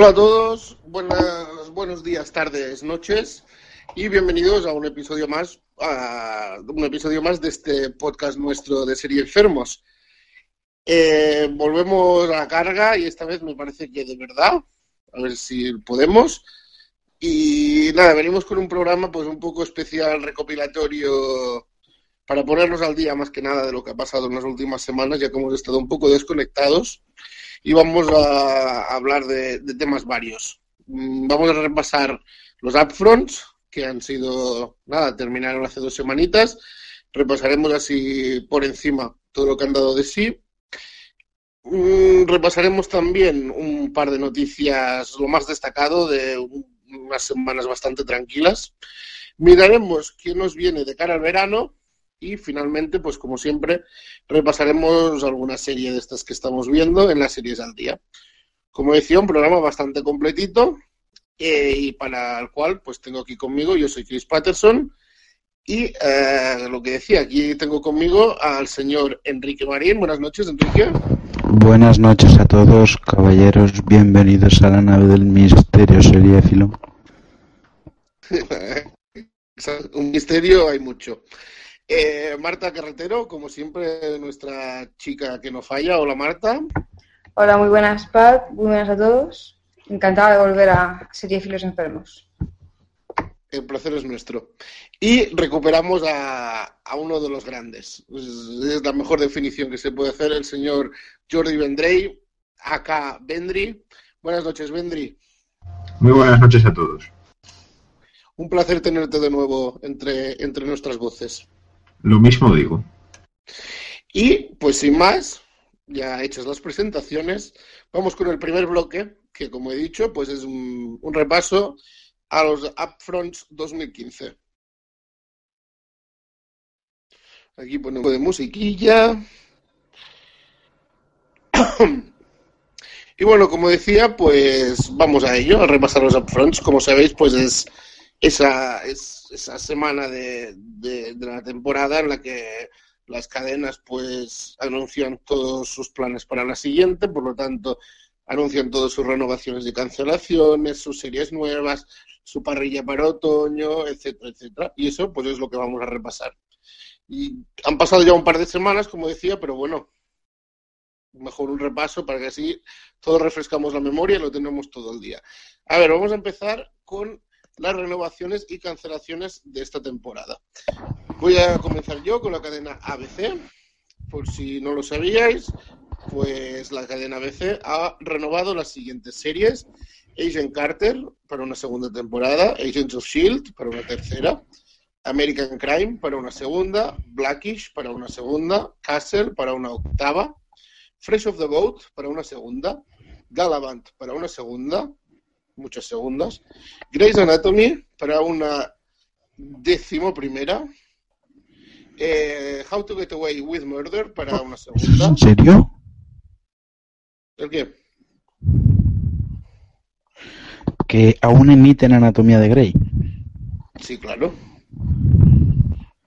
Hola a todos, buenas, buenos días, tardes, noches y bienvenidos a un episodio más, a un episodio más de este podcast nuestro de serie Enfermos. Eh, volvemos a la carga y esta vez me parece que de verdad, a ver si podemos. Y nada, venimos con un programa pues un poco especial, recopilatorio, para ponernos al día más que nada de lo que ha pasado en las últimas semanas, ya que hemos estado un poco desconectados y vamos a hablar de, temas varios. Mm, Vamos a repasar los upfronts, que han sido, nada, terminaron hace dos semanitas. Repasaremos así por encima todo lo que han dado de sí. Mm, Repasaremos también un par de noticias, lo más destacado de un- unas semanas bastante tranquilas. Miraremos qué nos viene de cara al verano y finalmente, pues como siempre, repasaremos alguna serie de estas que estamos viendo en las series al día. Como decía, un programa bastante completito eh, y para el cual pues tengo aquí conmigo, yo soy Chris Patterson y eh, lo que decía, aquí tengo conmigo al señor Enrique Marín. Buenas noches, Enrique. Buenas noches a todos, caballeros. Bienvenidos a la nave del misterio seriéfilo. Un misterio hay mucho. Eh, Marta Carretero, como siempre, nuestra chica que no falla. Hola Marta. Hola, muy buenas, Pat. Muy buenas a todos. Encantada de volver a Seriefilos Enfermos. El placer es nuestro. Y recuperamos a, a uno de los grandes. Es, es la mejor definición que se puede hacer, el señor Jordi Vendrey, acá Vendry. Buenas noches, Vendry. Muy buenas noches a todos. Un placer tenerte de nuevo entre, entre nuestras voces. Lo mismo digo. Y pues sin más, ya hechas las presentaciones, vamos con el primer bloque, que como he dicho, pues es un, repaso a los Upfronts 2015. Aquí ponemos de musiquilla. Y bueno, como decía, pues vamos a ello, a repasar los Upfronts. Como sabéis, pues es esa, es, esa semana de, de, de la temporada en la que las cadenas pues anuncian todos sus planes para la siguiente, por lo tanto anuncian todas sus renovaciones y cancelaciones, sus series nuevas, su parrilla para otoño, etcétera, etcétera. Y eso pues es lo que vamos a repasar. Y han pasado ya un par de semanas, como decía, pero bueno, mejor un repaso para que así todos refrescamos la memoria y lo tenemos todo el día. A ver, vamos a empezar con las renovaciones y cancelaciones de esta temporada. Voy a comenzar yo con la cadena ABC. Por si no lo sabíais, pues la cadena ABC ha renovado las siguientes series. Agent Carter para una segunda temporada, Agents of Shield para una tercera, American Crime para una segunda, Blackish para una segunda, Castle para una octava, Fresh of the Boat para una segunda, Galavant para una segunda, muchas segundas, Grey's Anatomy para una décimo primera, eh, How to Get Away with Murder para una segunda. ¿En serio? ¿El qué? Que aún emiten Anatomía de Grey. Sí, claro.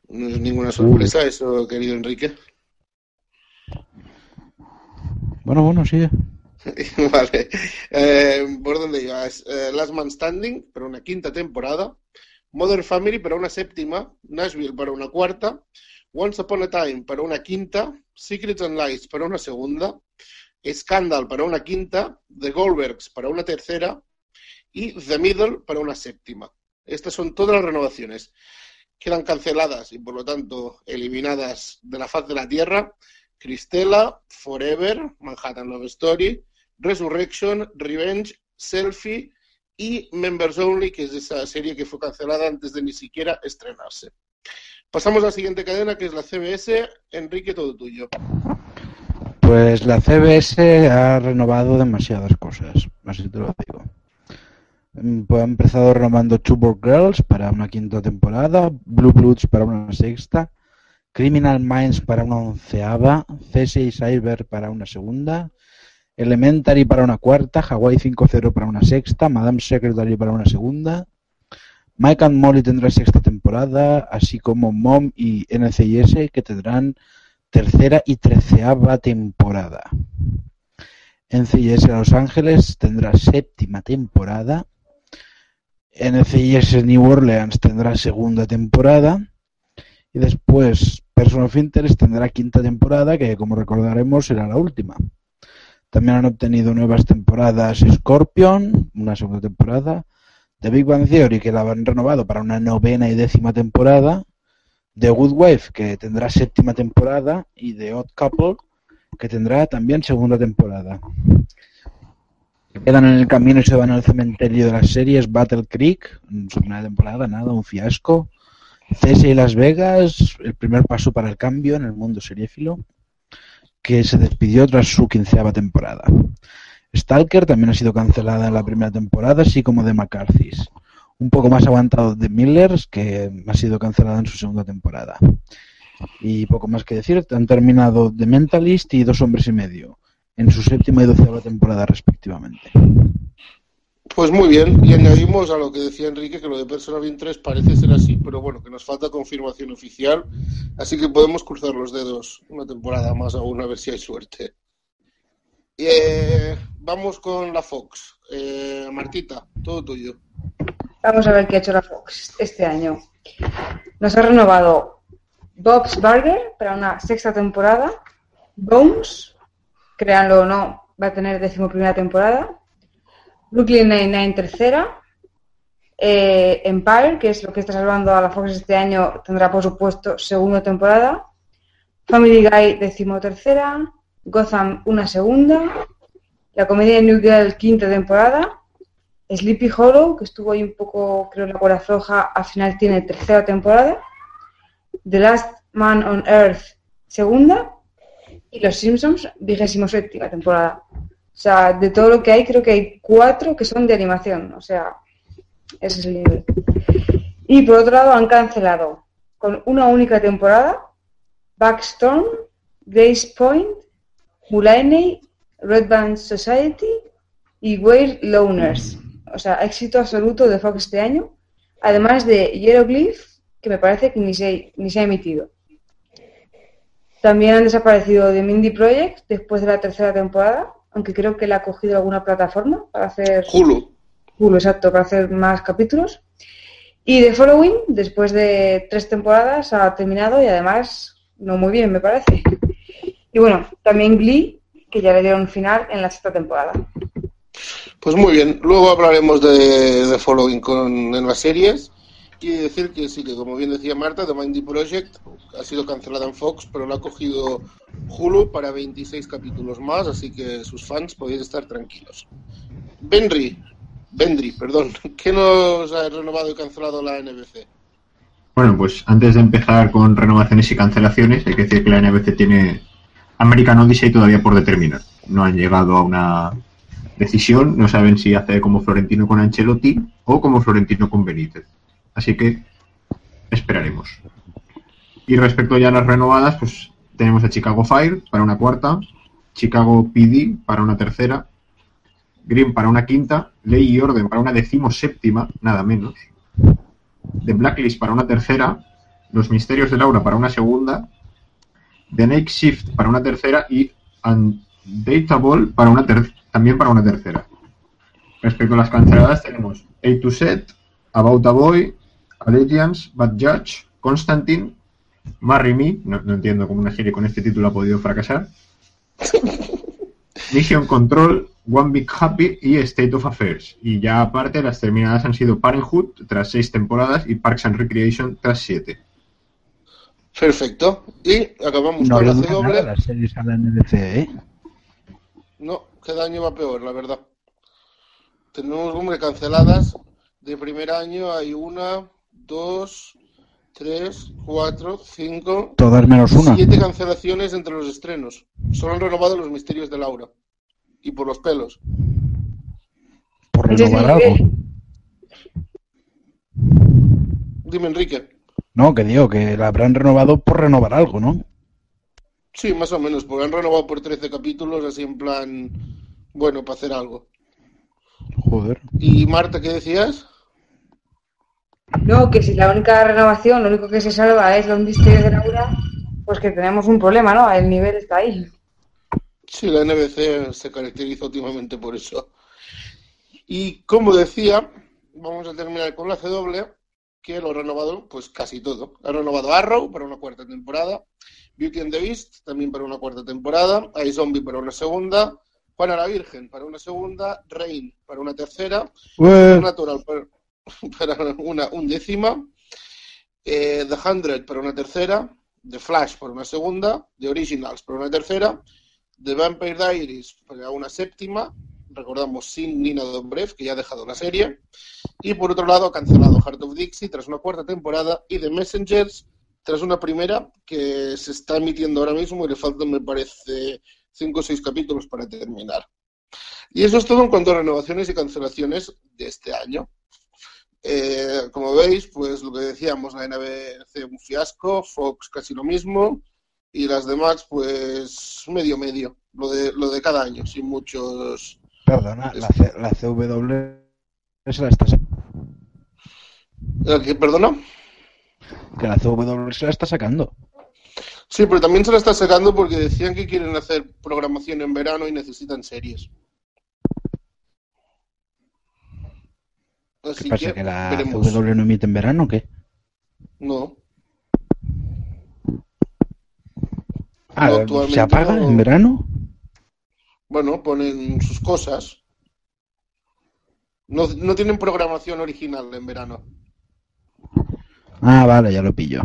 No es ninguna sorpresa eso, querido Enrique. Bueno, bueno, sigue. vale. Eh, ¿Por dónde ibas? Eh, Last Man Standing para una quinta temporada. Mother Family para una séptima. Nashville para una cuarta. Once Upon a Time para una quinta. Secrets and Lies para una segunda. Scandal para una quinta. The Goldbergs para una tercera. Y The Middle para una séptima. Estas son todas las renovaciones. Quedan canceladas y por lo tanto eliminadas de la faz de la Tierra. Cristela, Forever, Manhattan Love Story, Resurrection, Revenge, Selfie y Members Only, que es esa serie que fue cancelada antes de ni siquiera estrenarse. Pasamos a la siguiente cadena, que es la CBS. Enrique, todo tuyo. Pues la CBS ha renovado demasiadas cosas, así te lo digo. Mm, Pues ha empezado renovando Two Girls para una quinta temporada, Blue Bloods para una sexta, Criminal Minds para una onceava, CSI Cyber para una segunda, Elementary para una cuarta, Hawaii 5.0 para una sexta, Madame Secretary para una segunda, Mike and Molly tendrá sexta temporada, así como Mom y NCIS que tendrán tercera y treceava temporada. NCIS Los Ángeles tendrá séptima temporada. NCIS New Orleans tendrá segunda temporada. Y después Person of Interest tendrá quinta temporada, que como recordaremos será la última. También han obtenido nuevas temporadas Scorpion, una segunda temporada. The Big Bang Theory, que la han renovado para una novena y décima temporada. The Good Wife, que tendrá séptima temporada. Y The Odd Couple, que tendrá también segunda temporada. Quedan en el camino y se van al cementerio de las series Battle Creek, su primera temporada, nada, un fiasco. CSI Las Vegas, el primer paso para el cambio en el mundo seriéfilo, que se despidió tras su quinceava temporada. Stalker también ha sido cancelada en la primera temporada, así como The McCarthy's. Un poco más aguantado The Millers, que ha sido cancelada en su segunda temporada. Y poco más que decir, han terminado The Mentalist y Dos Hombres y Medio, en su séptima y doceava temporada respectivamente. Pues muy bien, y añadimos a lo que decía Enrique que lo de Persona 23 parece ser así, pero bueno, que nos falta confirmación oficial, así que podemos cruzar los dedos una temporada más aún a ver si hay suerte. Y, eh, vamos con la Fox. Eh, Martita, todo tuyo. Vamos a ver qué ha hecho la Fox este año. Nos ha renovado Bob's Burger para una sexta temporada. Bones, créanlo o no, va a tener decimoprimera temporada. Brooklyn Nine-Nine tercera. Eh, Empire, que es lo que está salvando a la Fox este año, tendrá por supuesto segunda temporada. Family Guy decimotercera. Gotham una segunda. La comedia de New Girl quinta temporada. Sleepy Hollow, que estuvo ahí un poco, creo, en la cuerda floja, al final tiene tercera temporada. The Last Man on Earth, segunda. Y Los Simpsons, vigésimo séptima temporada. O sea, de todo lo que hay, creo que hay cuatro que son de animación. O sea, ese es el nivel. Y por otro lado, han cancelado con una única temporada Backstorm, Grace Point, Mulaney, Red Band Society y Weird Loners. O sea, éxito absoluto de Fox este año. Además de Hieroglyph, que me parece que ni se, ni se ha emitido. También han desaparecido de Mindy Project después de la tercera temporada, aunque creo que la ha cogido alguna plataforma para hacer. Hulu. Hulu, exacto, para hacer más capítulos. Y The Following, después de tres temporadas, ha terminado y además no muy bien, me parece. Y bueno, también Glee, que ya le dieron final en la sexta temporada. Pues muy bien, luego hablaremos de, de Following con, en las series. Y decir que sí, que como bien decía Marta, The Mindy Project ha sido cancelada en Fox, pero lo ha cogido Hulu para 26 capítulos más, así que sus fans podéis estar tranquilos. Benry, Bendry, perdón, ¿qué nos ha renovado y cancelado la NBC? Bueno, pues antes de empezar con renovaciones y cancelaciones, hay que decir que la NBC tiene American Odyssey todavía por determinar. No han llegado a una decisión, no saben si hacer como Florentino con Ancelotti o como Florentino con Benítez. Así que esperaremos. Y respecto ya a las renovadas, pues tenemos a Chicago Fire para una cuarta, Chicago PD para una tercera, Green para una quinta, Ley y Orden para una decimoséptima, nada menos, The Blacklist para una tercera, Los Misterios de Laura para una segunda, The Night Shift para una tercera y An- Dateable para una también para una tercera. Respecto a las canceladas tenemos A to Set, About a Boy, Allegiance, Bad Judge, Constantine, Marry Me, no, no entiendo cómo una serie con este título ha podido fracasar, Mission Control, One Big Happy y State of Affairs. Y ya aparte las terminadas han sido Parenthood tras seis temporadas y Parks and Recreation tras siete. Perfecto. Y acabamos No con la dura nada las series a la NBC, ¿eh? No, cada año va peor, la verdad. Tenemos, hombre, canceladas. De primer año hay una, dos, tres, cuatro, cinco, Todas menos una. siete cancelaciones entre los estrenos. Solo han renovado los misterios de Laura. Y por los pelos. Por renovar algo. Dime, Enrique. No, que digo, que la habrán renovado por renovar algo, ¿no? Sí, más o menos, porque han renovado por 13 capítulos, así en plan, bueno, para hacer algo. Joder. Y Marta, ¿qué decías? No, que si la única renovación, lo único que se salva es los misterios de Laura, pues que tenemos un problema, ¿no? El nivel está ahí. Sí, la NBC se caracteriza últimamente por eso. Y como decía, vamos a terminar con la CW, que lo ha renovado pues casi todo. Ha renovado Arrow para una cuarta temporada, Beauty and the Beast también para una cuarta temporada, iZombie para una segunda, Juana la Virgen para una segunda, Rain para una tercera, Ué, Natural para, para una undécima, eh, The Hundred para una tercera, The Flash para una segunda, The Originals para una tercera, The Vampire Diaries para una séptima, recordamos sin Nina Dobrev, que ya ha dejado la serie, y por otro lado ha cancelado Heart of Dixie tras una cuarta temporada y The Messengers tras una primera que se está emitiendo ahora mismo y le faltan, me parece, cinco o seis capítulos para terminar. Y eso es todo en cuanto a renovaciones y cancelaciones de este año. Eh, como veis, pues lo que decíamos, la NBC un fiasco, Fox casi lo mismo, y las demás, pues medio medio, lo de, lo de cada año, sin muchos... perdona, la, C- la CW se la está sa- ¿El que, perdona? que la CW se la está sacando. Sí, pero también se la está sacando porque decían que quieren hacer programación en verano y necesitan series. ¿Qué Así pasa? que ¿Que la veremos. CW no emite en verano o qué? No, Ah, No, ¿se apaga no. en verano? bueno, ponen sus cosas. No, no tienen programación original en verano. Ah, vale, ya lo pillo.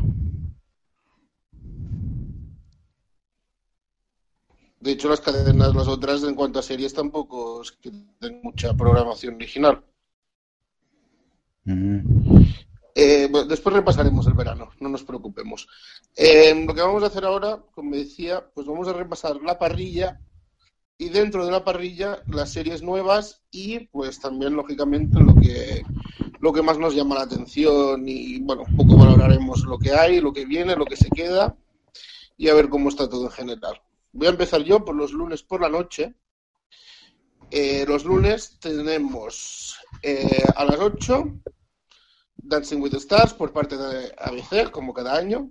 De hecho, las cadenas, las otras, en cuanto a series, tampoco es que tengan mucha programación original. Eh, después repasaremos el verano, no nos preocupemos. Eh, lo que vamos a hacer ahora, como decía, pues vamos a repasar la parrilla y dentro de la parrilla las series nuevas y pues también lógicamente lo que lo que más nos llama la atención y bueno, un poco valoraremos lo que hay, lo que viene, lo que se queda y a ver cómo está todo en general. Voy a empezar yo por los lunes por la noche. Eh, los lunes tenemos a las 8 Dancing with the Stars por parte de ABC, como cada año.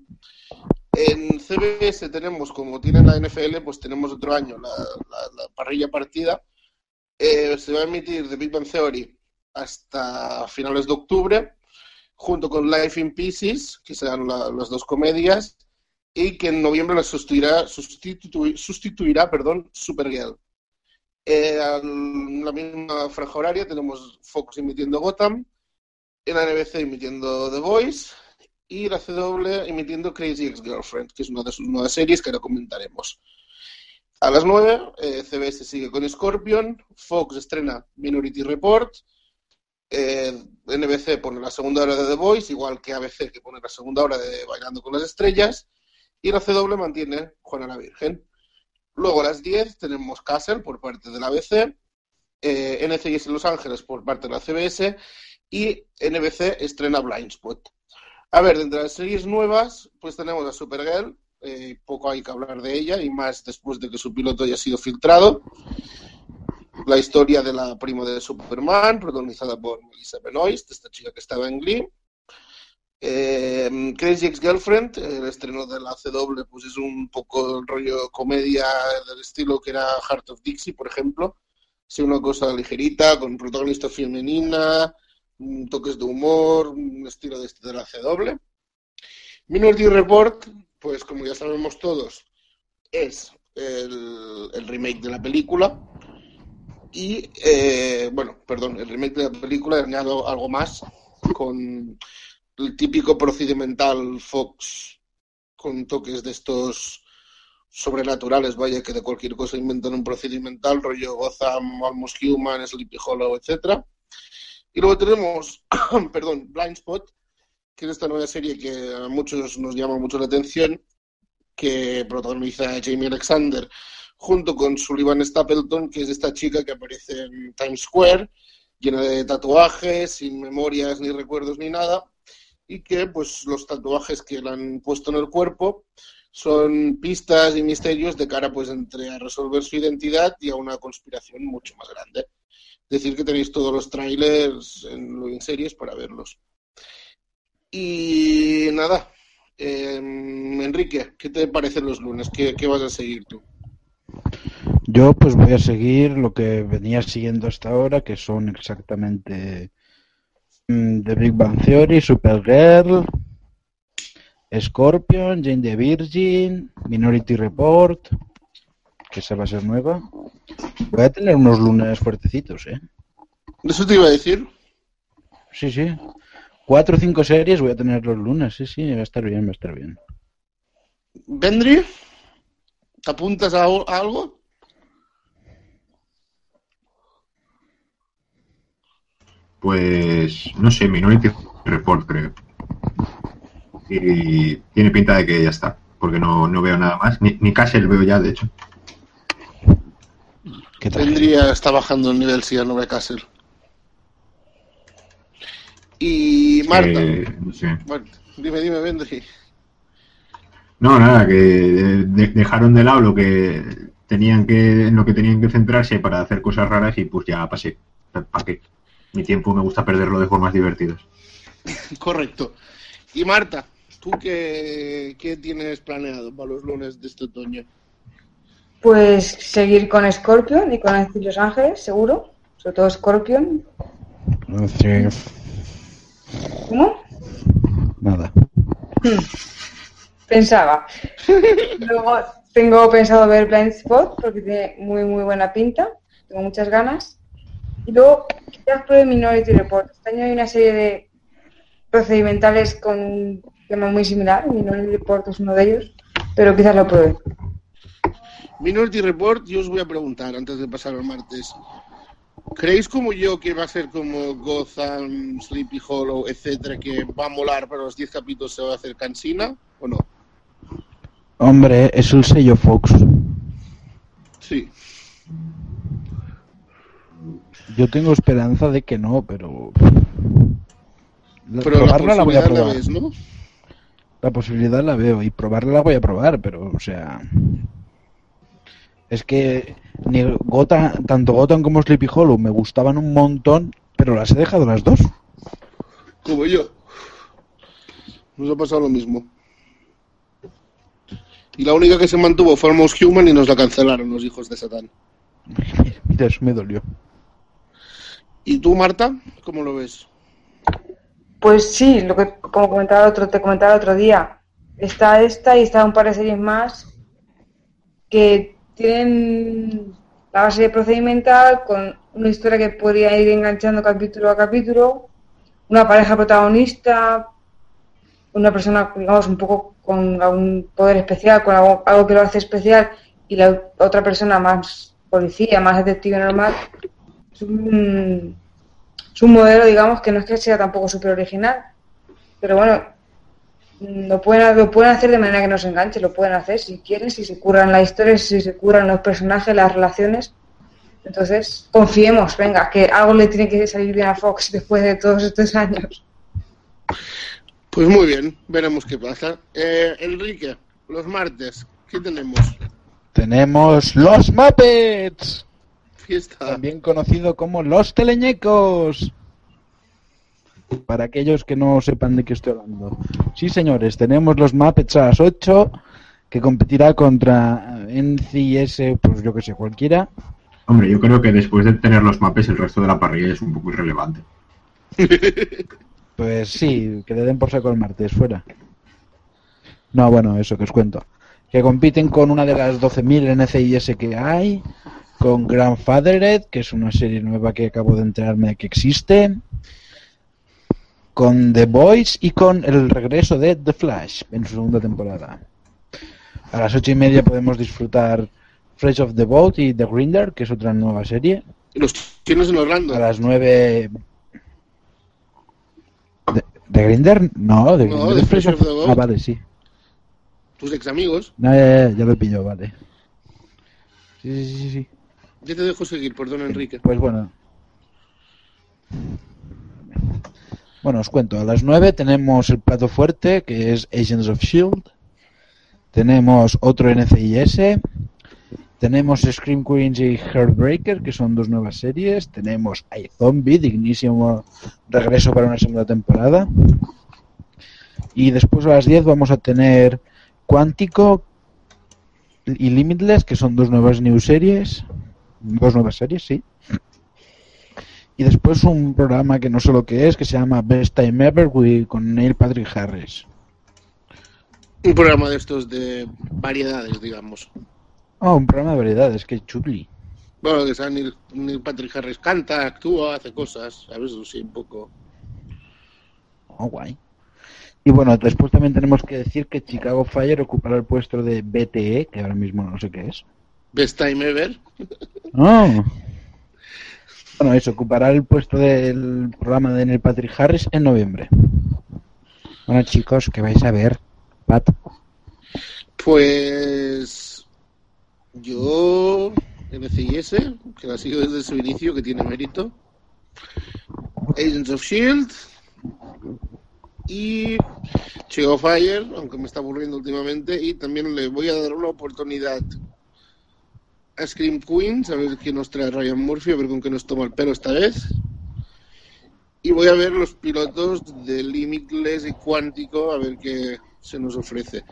En CBS tenemos, como tiene la NFL, pues tenemos otro año la, la- la parrilla partida. Eh, se va a emitir The Big Bang Theory hasta finales de octubre, junto con Life in Pieces, que serán la- las dos comedias, y que en noviembre la sustituirá, sustitu- sustituirá perdón, Supergirl. Eh, en la misma franja horaria tenemos Fox emitiendo Gotham, la NBC emitiendo The Voice y la CW emitiendo Crazy Ex-Girlfriend, que es una de sus nuevas series que ahora comentaremos. A las 9, eh, CBS sigue con Scorpion, Fox estrena Minority Report, eh, NBC pone la segunda hora de The Voice, igual que ABC que pone la segunda hora de Bailando con las Estrellas, y la CW mantiene Juana la Virgen. Luego a las 10 tenemos Castle por parte de la ABC, eh, NCIS Los Ángeles por parte de la CBS y NBC estrena Blindspot. A ver, dentro de las series nuevas, pues tenemos a Supergirl, eh, poco hay que hablar de ella, y más después de que su piloto haya sido filtrado. La historia de la prima de Superman, protagonizada por Melissa Benoist, esta chica que estaba en Glee. Eh, Crazy Ex-Girlfriend, el estreno de la CW, pues es un poco el rollo comedia del estilo que era Heart of Dixie, por ejemplo. Es una cosa ligerita, con protagonista femenina, toques de humor, un estilo de, de la CW. Minority Report, pues como ya sabemos todos, es el, el remake de la película. Y, eh, bueno, perdón, el remake de la película, añado algo más con el típico procedimental Fox con toques de estos sobrenaturales, vaya, que de cualquier cosa inventan un procedimental, rollo Gotham, Almost Human, Sleepy Hollow, etcétera. Y luego tenemos, perdón, Blind Spot, que es esta nueva serie que a muchos nos llama mucho la atención, que protagoniza Jamie Alexander junto con Sullivan Stapleton, que es esta chica que aparece en Times Square, llena de tatuajes, sin memorias ni recuerdos ni nada, y que pues los tatuajes que le han puesto en el cuerpo son pistas y misterios de cara pues entre a resolver su identidad y a una conspiración mucho más grande. Decir que tenéis todos los trailers en, series para verlos. Y nada, eh, Enrique, ¿qué te parecen los lunes? ¿Qué, ¿Qué, vas a seguir tú? Yo pues voy a seguir lo que venía siguiendo hasta ahora, que son exactamente mm, The Big Bang Theory, Supergirl, Scorpion, Jane the Virgin, Minority Report, que esa va a ser nueva. Voy a tener unos lunes fuertecitos, ¿eh? ¿Eso te iba a decir? Sí, sí. Cuatro o cinco series voy a tener los lunes, sí, sí, va a estar bien, va a estar bien. ¿Vendry? ¿Te apuntas a, a algo? Pues no sé, Minority Report creo. Y tiene pinta de que ya está, porque no, no veo nada más. Ni, ni Castle veo ya, de hecho. Vendría, está bajando el nivel si ya no ve Castle. Y Marta. Eh, no sé. Bueno, dime, dime, Vendry. No, nada, que de- dejaron de lado lo que tenían que, en lo que tenían que centrarse para hacer cosas raras y pues ya pasé. ¿Para qué? Mi tiempo me gusta perderlo de formas divertidas. Correcto. Y Marta, ¿tú qué, qué tienes planeado para los lunes de este otoño? Pues seguir con Scorpion y con Los Ángeles, seguro. Sobre todo Scorpion. Sí, ¿Cómo? nada. Pensaba. Luego tengo pensado ver Blind Spot porque tiene muy muy buena pinta. Tengo muchas ganas. Y luego quizás pruebe Minority Report. Este año hay una serie de procedimentales con un tema muy similar. Minority Report es uno de ellos. Pero quizás lo pruebe. Minority Report, yo os voy a preguntar antes de pasar al martes. ¿Creéis como yo que va a ser como Gotham, Sleepy Hollow, etcétera, que va a molar para los 10 capítulos se va a hacer cansina o no? Hombre, es el sello Fox. Sí. Yo tengo esperanza de que no, pero... La- Pero la probarla la voy a la probar. ves, ¿no? La posibilidad la veo y probarla la voy a probar, pero, o sea... Es que ni Gotham, tanto Gotham como Sleepy Hollow me gustaban un montón, pero las he dejado las dos. Como yo. Nos ha pasado lo mismo. Y la única que se mantuvo fue Almost Human y nos la cancelaron los hijos de Satán. Mira, eso me dolió. ¿Y tú, Marta? ¿Cómo lo ves? Pues sí, lo que como comentaba otro, te comentaba el otro día. Está esta y está un par de series más que tienen la base procedimental con una historia que podría ir enganchando capítulo a capítulo, una pareja protagonista, una persona, digamos, un poco con algún poder especial, con algo, algo que lo hace especial, y la otra persona más policía, más detective normal. Es un, es un modelo, digamos, que no es que sea tampoco súper original, pero bueno, lo pueden, lo pueden hacer de manera que nos enganche, lo pueden hacer si quieren, si se curran la historia, si se curran los personajes, las relaciones. Entonces, confiemos, venga, que algo le tiene que salir bien a Fox después de todos estos años. Pues muy bien, veremos qué pasa. Eh, Enrique, los martes, ¿qué tenemos? Tenemos Los Muppets, Fiesta. también conocido como Los Teleñecos. Para aquellos que no sepan de qué estoy hablando. Sí, señores, tenemos los Muppets a las 8, que competirá contra NCIS, pues yo que sé, cualquiera. Hombre, yo creo que después de tener los mapes, el resto de la parrilla es un poco irrelevante. Pues sí, que le den por saco el martes, fuera. No, bueno, eso que os cuento. Que compiten con una de las 12.000 NCIS que hay, con Grandfathered, que es una serie nueva que acabo de enterarme de que existe, con The Boys y con el regreso de The Flash en su segunda temporada. A las ocho y media podemos disfrutar Fresh of the Boat y The Grinder, que es otra nueva serie. Los tienes en Orlando. A las nueve... ¿De, de Grinder? No, de No, Grinder de es Fresh of the Boat. Ah, vale, sí. Tus ex amigos. No, ya, ya, ya lo pillo, vale. Sí, sí, sí, sí. Ya te dejo seguir, perdón, Enrique. Pues bueno. Bueno, os cuento. A las 9 tenemos el plato fuerte, que es Agents of Shield. Tenemos otro NCIS. Tenemos Scream Queens y Heartbreaker, que son dos nuevas series. Tenemos iZombie, dignísimo regreso para una segunda temporada. Y después a las 10 vamos a tener Cuántico y Limitless, que son dos nuevas new series. Dos nuevas series, sí. Y después un programa que no sé lo que es, que se llama Best Time Ever with- con Neil Patrick Harris. Un programa de estos de variedades, digamos. Oh, un programa de variedades, que chuli. Bueno, que sea Neil, Neil Patrick Harris canta, actúa, hace cosas, ¿sabes? Sí, un poco. Oh, guay. Y bueno, después también tenemos que decir que Chicago Fire ocupará el puesto de BTE, que ahora mismo no sé qué es. Best Time Ever. Oh. Bueno, eso, ocupará el puesto del programa de Neil Patrick Harris en noviembre. Bueno, chicos, ¿qué vais a ver? Pat. Pues. Yo. NCIS, que la sigo desde su inicio, que tiene mérito. Agents of Shield. Y. Chicago Fire, aunque me está aburriendo últimamente. Y también le voy a dar una oportunidad Scream Queens, a ver qué nos trae Ryan Murphy, a ver con qué nos toma el pelo esta vez. Y voy a ver los pilotos de Limitless y Cuántico, a ver qué se nos ofrece.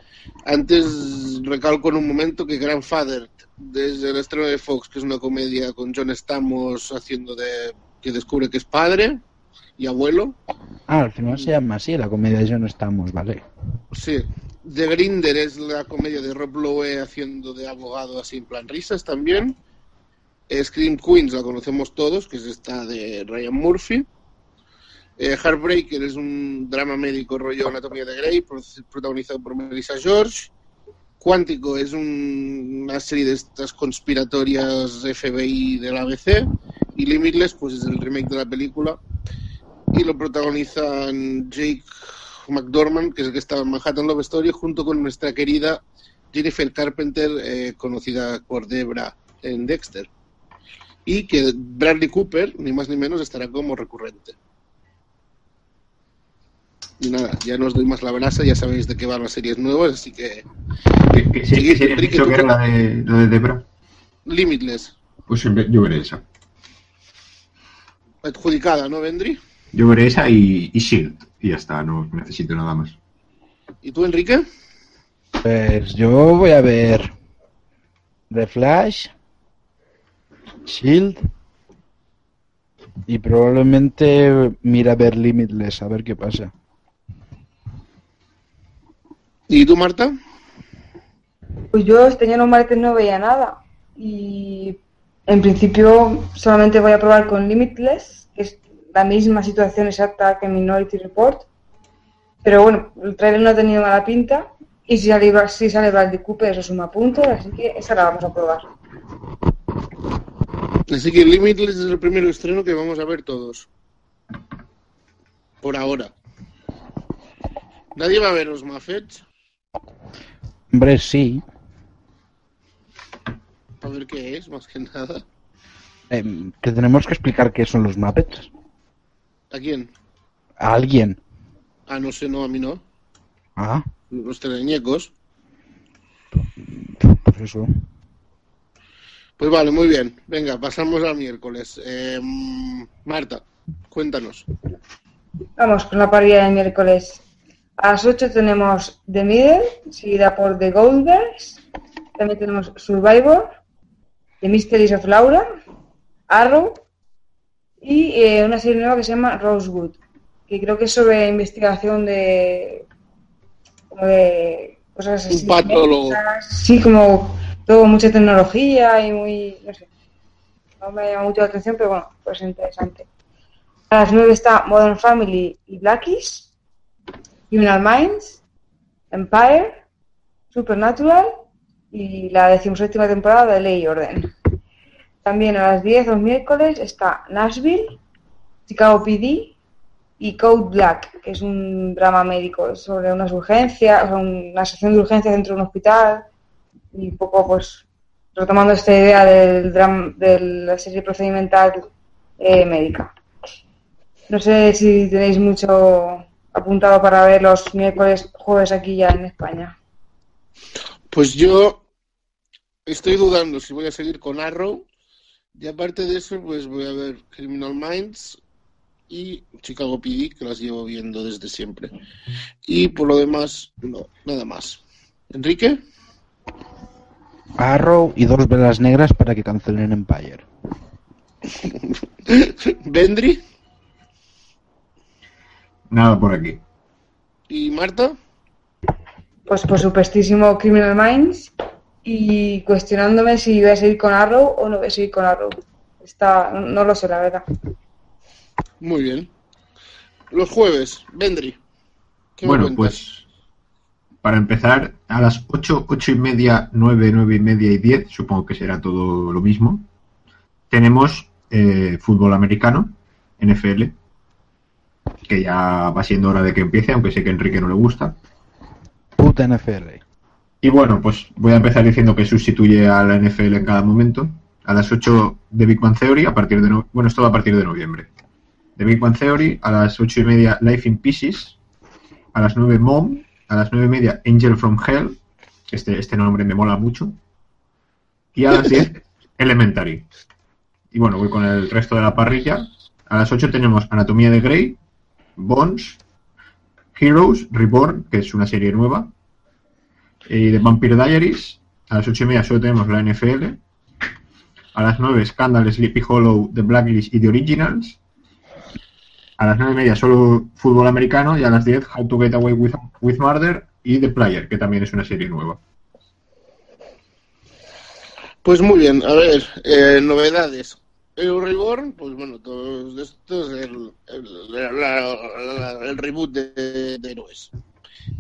Antes recalco en un momento que Grandfather, desde el estreno de Fox, que es una comedia con John Stamos haciendo de que descubre que es padre y abuelo. Ah, al final se llama así, la comedia de Yo no estamos, ¿vale? Sí. The Grinder es la comedia de Rob Lowe haciendo de abogado así en plan risas también. Eh, Scream Queens la conocemos todos, que es esta de Ryan Murphy. Eh, Heartbreaker es un drama médico rollo Anatomía de Grey, pro- protagonizado por Melissa George. Cuántico es un- una serie de estas conspiratorias FBI del ABC. Y Limitless, pues es el remake de la película. Y lo protagonizan Jake McDormand, que es el que estaba en Manhattan Love Story, junto con nuestra querida Jennifer Carpenter, eh, conocida por Debra en Dexter. Y que Bradley Cooper, ni más ni menos, estará como recurrente. Y nada, ya no os doy más la brasa, ya sabéis de qué van las series nuevas, así que ¿Qué, qué, Sí, qué serie que era la de, la de Debra? Limitless, Pues yo veré esa. adjudicada, ¿no, Vendry? Yo veré esa y, y Shield. Y ya está, no necesito nada más. ¿Y tú, Enrique? Pues yo voy a ver The Flash, Shield y probablemente mira a ver Limitless, a ver qué pasa. ¿Y tú, Marta? Pues yo este año martes no veía nada. Y en principio solamente voy a probar con Limitless, que es la misma situación exacta que Minority Report. Pero bueno, el trailer no ha tenido mala pinta. Y si sale, si sale Bradley Cooper, eso suma puntos, así que esa la vamos a probar. Así que Limitless es el primer estreno que vamos a ver todos. Por ahora. ¿Nadie va a ver los Muppets? Hombre, sí. A ver qué es, más que nada. Em, que tenemos que explicar qué son los Muppets. ¿A quién? A alguien. Ah, no sé, no, a mí no. Ah, Los teleñecos. pues eso. Pues vale, muy bien. Venga, pasamos al miércoles. Eh, Marta, cuéntanos. Vamos con la parrilla del miércoles. A las 8 tenemos The Middle, seguida por The Goldbergs. También tenemos Survivor, The Mysteries of Laura, Arrow y eh, una serie nueva que se llama Rosewood, que creo que es sobre investigación de, como de cosas así. Un patólogo. Sí, como todo mucha tecnología y muy, no sé. No me llama mucho la atención, pero bueno, pues interesante. A las 9 está Modern Family y Blackies, Criminal Minds, Empire, Supernatural y la decimoséptima temporada de Ley y Orden. También a las 10 los miércoles está Nashville, Chicago PD y Code Black, que es un drama médico sobre unas urgencias, o sea, una sección de urgencias dentro de un hospital y un poco pues retomando esta idea del dram- de la serie procedimental eh, médica. No sé si tenéis mucho apuntado para ver los miércoles, jueves aquí ya en España. Pues yo estoy dudando si voy a seguir con Arrow. Y aparte de eso, pues voy a ver Criminal Minds y Chicago PD, que las llevo viendo desde siempre. Y por lo demás, no, nada más. Enrique, Arrow y dos velas negras para que cancelen Empire. Vendry Nada por aquí. y Marta. Pues por supuestísimo Criminal Minds y cuestionándome si voy a seguir con Arrow o no voy a seguir con Arrow. Está, no lo sé, la verdad. Muy bien. Los jueves, Vendry. ¿qué me Bueno, pues para empezar, a las 8, 8 y media, 9, 9 y media y 10, supongo que será todo lo mismo, tenemos eh, fútbol americano, NFL, que ya va siendo hora de que empiece, aunque sé que a Enrique no le gusta. Puta NFL. Y bueno, pues voy a empezar diciendo que sustituye a la NFL en cada momento. A las 8 de Big Bang Theory, a partir de no- bueno, esto va a partir de noviembre. De Big Bang Theory, a las 8 y media Life in Pieces, a las 9 Mom, a las 9 y media Angel from Hell, este, este nombre me mola mucho, y a las 10 Elementary. Y bueno, voy con el resto de la parrilla. A las 8 tenemos Anatomía de Grey, Bones, Heroes, Reborn, que es una serie nueva, y de Vampire Diaries. A las 8 y media solo tenemos la NFL. A las 9 Scandal, Sleepy Hollow, The Blacklist y The Originals. A las 9 y media solo fútbol americano. Y a las 10 How to Get Away with, with Murder y The Player, que también es una serie nueva. Pues muy bien, a ver, eh, novedades. El pues bueno, todos estos, el, el, el reboot de, de Héroes.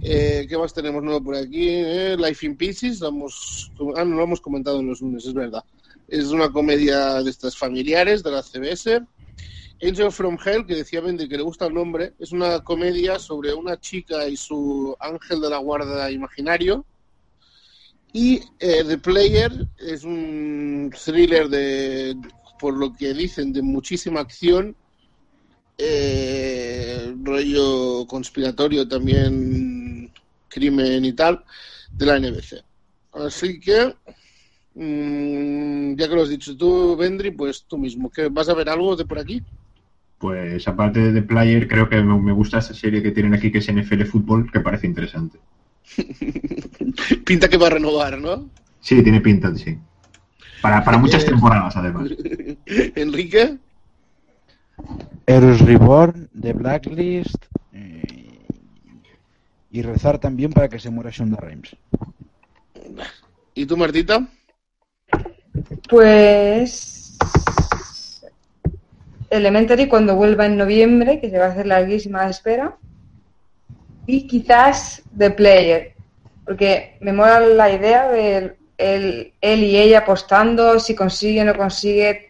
Eh, ¿Qué más tenemos nuevo por aquí? Eh, Life in Pieces, lo hemos, ah, no lo hemos comentado en los lunes, es verdad. Es una comedia de estas familiares de la CBS. Angel from Hell, que decía Bendy que le gusta el nombre, es una comedia sobre una chica y su ángel de la guarda imaginario. Y eh, The Player es un thriller de, por lo que dicen, de muchísima acción, eh, rollo conspiratorio también, crimen y tal, de la NBC. Así que, mm, ya que lo has dicho tú, Vendry, pues tú mismo, que ¿vas a ver algo de por aquí? Pues aparte de The Player, creo que me gusta esta serie que tienen aquí, que es NFL Fútbol, que parece interesante. Pinta que va a renovar, ¿no? Sí, tiene pinta, sí. Para, para muchas Eh, temporadas, además. Enrique, Heroes Reborn, The Blacklist eh, y rezar también para que se muera Shonda Rhimes. ¿y tú, Martita? Pues Elementary cuando vuelva en noviembre, que se va a hacer larguísima la espera. Y quizás The Player, porque me mola la idea de él, él y ella apostando, si consigue o no consigue,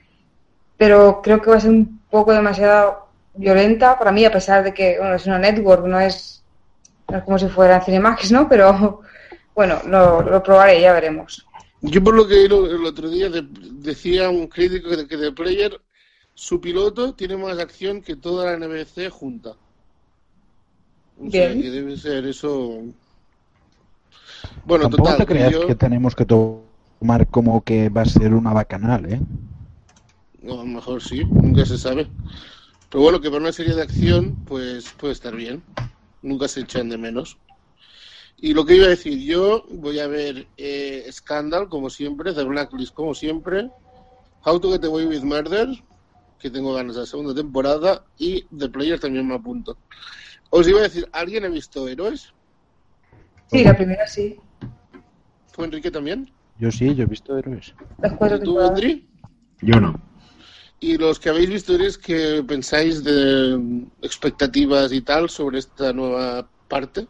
pero creo que va a ser un poco demasiado violenta para mí, a pesar de que bueno, es una network, no es, no es como si fuera Cinemax, ¿no? Pero bueno, lo, lo probaré, ya veremos. Yo por lo que el otro día de- decía un crítico que, que The Player, su piloto tiene más acción que toda la NBC junta. O sea, Bien. que debe ser eso. Bueno, Tampoco total. te creas yo- que tenemos que tomar como que va a ser una bacanal, ¿eh? A lo mejor sí, nunca se sabe. Pero bueno, que para una serie de acción, pues puede estar bien. Nunca se echan de menos. Y lo que iba a decir, yo voy a ver eh, Scandal, como siempre, The Blacklist, como siempre, How to Get Away with Murder, que tengo ganas de la segunda temporada, y The Player también me apunto. Os iba a decir, ¿alguien ha visto Héroes? Sí, la primera sí. ¿Tú, Enrique, también? Yo sí, yo he visto héroes. Las cuatro ¿Y tú. Andri? Yo no. Y los que habéis visto Héroes, ¿qué pensáis de mm, expectativas y tal sobre esta nueva parte?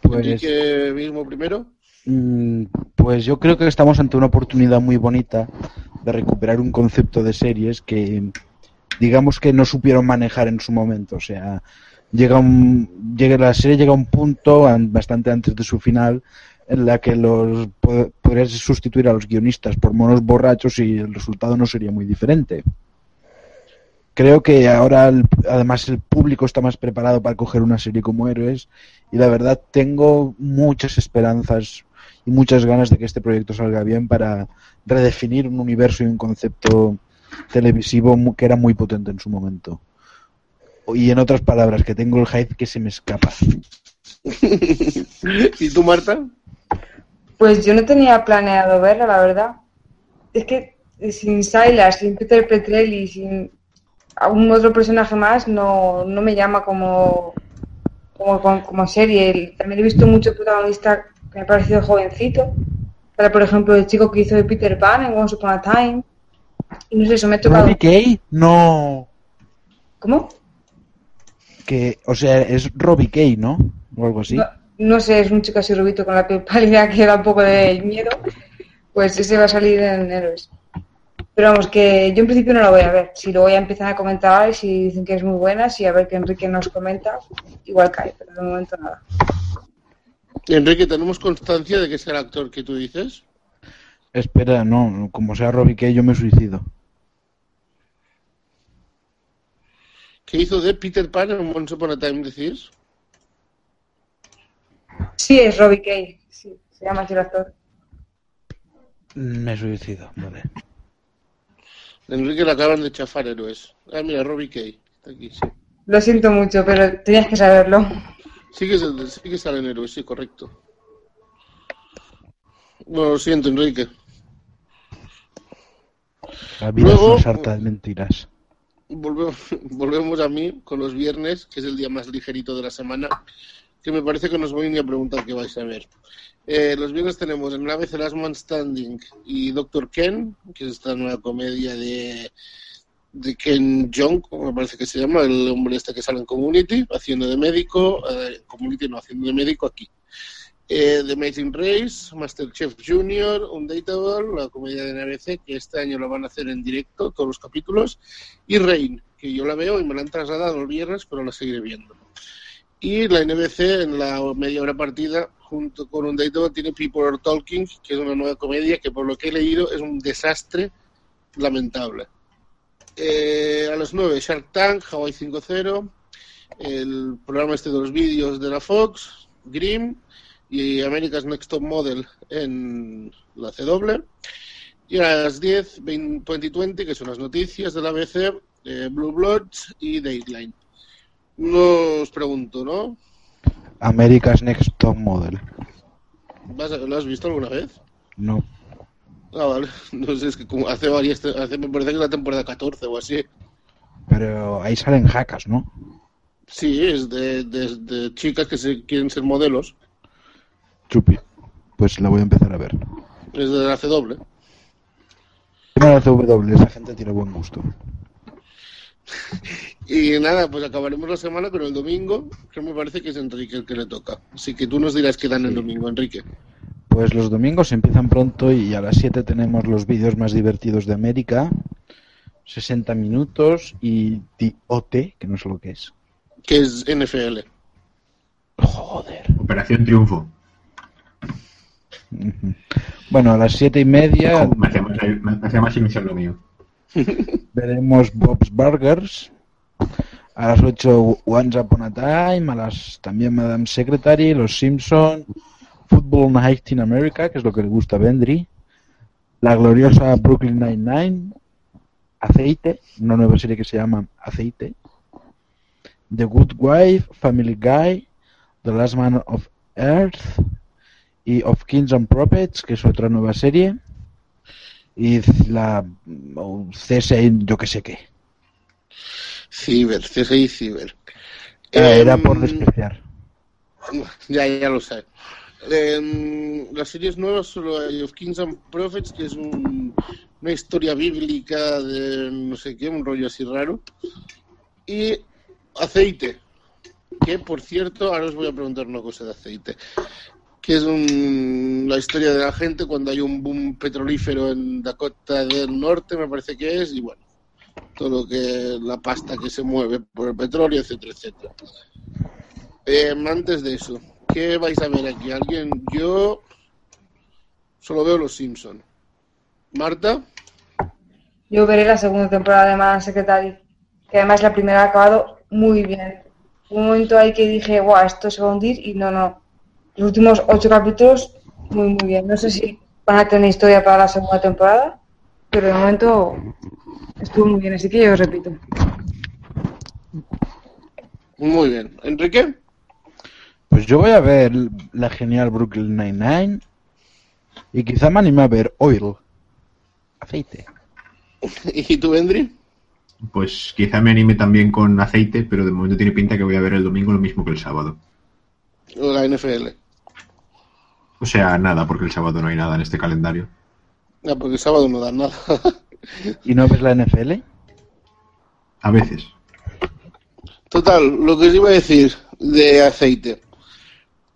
Pues, Enrique mismo primero. mm, pues yo creo que estamos ante una oportunidad muy bonita de recuperar un concepto de series que digamos que no supieron manejar en su momento. O sea, llega un, llega, la serie llega a un punto an- bastante antes de su final en la que los po- podrías sustituir a los guionistas por monos borrachos y el resultado no sería muy diferente. Creo que ahora, el- además, el público está más preparado para coger una serie como Héroes y la verdad tengo muchas esperanzas y muchas ganas de que este proyecto salga bien para redefinir un universo y un concepto televisivo que era muy potente en su momento. Y en otras palabras, que tengo el hype que se me escapa. ¿Y tú, Marta? Pues yo no tenía planeado verla, la verdad. Es que sin Silas, sin Peter Petrelli, sin algún otro personaje más, no, no me llama como, como, como, serie. También he visto mucho protagonista que me ha parecido jovencito. Para, por ejemplo, el chico que hizo de Peter Pan en Once Upon a Time. Y no sé, eso me ha tocado. ¿Robbie Kay? No. ¿Cómo? Que, o sea, es Robbie Kay, ¿no? O algo así. No, no sé, es un chico así rubito con la piel pálida que da un poco de miedo. Pues ese va a salir en Héroes. Pero vamos, que yo en principio no la voy a ver. Si lo voy a empezar a comentar, si dicen que es muy buena, si a ver que Enrique nos comenta, igual cae, pero de momento nada. Enrique, ¿tenemos constancia de que es el actor que tú dices? Espera, no, como sea Robbie Kay, yo me suicido. ¿Qué hizo de Peter Pan en Once Upon a Time, decís? Sí, es Robbie Kay. Sí, se llama así el actor. Me suicido, vale. Enrique le acaban de chafar héroes. Ah, mira, Robbie Kay. Está aquí, sí. Lo siento mucho, pero tenías que saberlo. Sí que, es- sí que sale en héroes, sí, correcto. Bueno, lo siento, Enrique. La vida Luego- es una sarta de mentiras. Volvemos, volvemos a mí con los viernes, que es el día más ligerito de la semana, que me parece que nos voy a preguntar qué vais a ver. Eh, los viernes tenemos en la vez Last Man Standing y Doctor Ken, que es esta nueva comedia de, de Ken Jeong, como me parece que se llama, el hombre este que sale en Community, haciendo de médico, eh, Community no, haciendo de médico aquí. Eh, The Amazing Race, Masterchef Junior, Undateable, la comedia de NBC, que este año lo van a hacer en directo, todos los capítulos, y Rain, que yo la veo y me la han trasladado el viernes, pero la seguiré viendo. Y la NBC en la media hora partida, junto con Undateable, tiene People Are Talking, que es una nueva comedia que por lo que he leído es un desastre lamentable. Eh, a las 9, Shark Tank, Hawaii 5.0, el programa este de los vídeos de la Fox, Grimm, y America's Next Top Model en la CW. Y a las 10, 20, 2020, que son las noticias de la ABC, eh, Blue Bloods y Dateline. No os pregunto, ¿no? America's Next Top Model. ¿Vas a- ¿Lo has visto alguna vez? No. Ah, vale. No sé, es que como hace varias, hace, me parece que es la temporada 14 o así. Pero ahí salen jacas, ¿no? Sí, es de, de- de chicas que se quieren ser modelos. Chupi. Pues la voy a empezar a ver. Es de la CW. Tema de la CW, esa gente tiene buen gusto. Y nada, pues acabaremos la semana con el domingo, que me parece que es Enrique el que le toca. Así que tú nos dirás qué dan el domingo, Enrique. Pues los domingos empiezan pronto y a las 7 tenemos los vídeos más divertidos de América. 60 minutos y The OT, que no sé lo que es. Que es NFL. Joder. Operación Triunfo. Bueno, a las siete y media me hacía más, me hacía más ilusión lo mío. veremos Bob's Burgers. A las 8 Once Upon a Time. A las también Madame Secretary, Los Simpson, Football Night in America, que es lo que le gusta a Vendry. La gloriosa Brooklyn Nine-Nine. Aceite, una nueva serie que se llama Aceite, The Good Wife, Family Guy, The Last Man of Earth y Of Kings and Prophets, que es otra nueva serie, y la o CSI, yo que sé qué. Ciber, CSI Ciber. Ah, era Em, por despreciar. Ya, ya lo sé. Em, las series nuevas solo hay of Kings and Prophets, que es un- una historia bíblica de no sé qué, un rollo así raro. Y Aceite, que por cierto, ahora os voy a preguntar una cosa de Aceite. Que es un- la historia de la gente cuando hay un boom petrolífero en Dakota del Norte, me parece que es, y bueno, todo lo que la pasta que se mueve por el petróleo, etcétera, etcétera. Eh, antes de eso, ¿qué vais a ver aquí? ¿Alguien? Yo solo veo Los Simpson. Marta, Yo veré la segunda temporada de Madame Secretary, que además la primera ha acabado muy bien. Un momento ahí que dije, guau, esto se va a hundir y no, no. Los últimos ocho capítulos, muy, muy bien. No sé si van a tener historia para la segunda temporada, pero de momento estuvo muy bien, así que yo os repito. muy bien. Enrique, Pues yo voy a ver la genial Brooklyn Nine-Nine y quizá me anime a ver Oil. Aceite. ¿y tú, Endri? Pues quizá me anime también con aceite, pero de momento tiene pinta que voy a ver el domingo lo mismo que el sábado. O la NFL. O sea, nada, porque el sábado no hay nada en este calendario. Ah, porque el sábado no dan nada. ¿Y no ves la NFL? A veces. Total, lo que os iba a decir de aceite.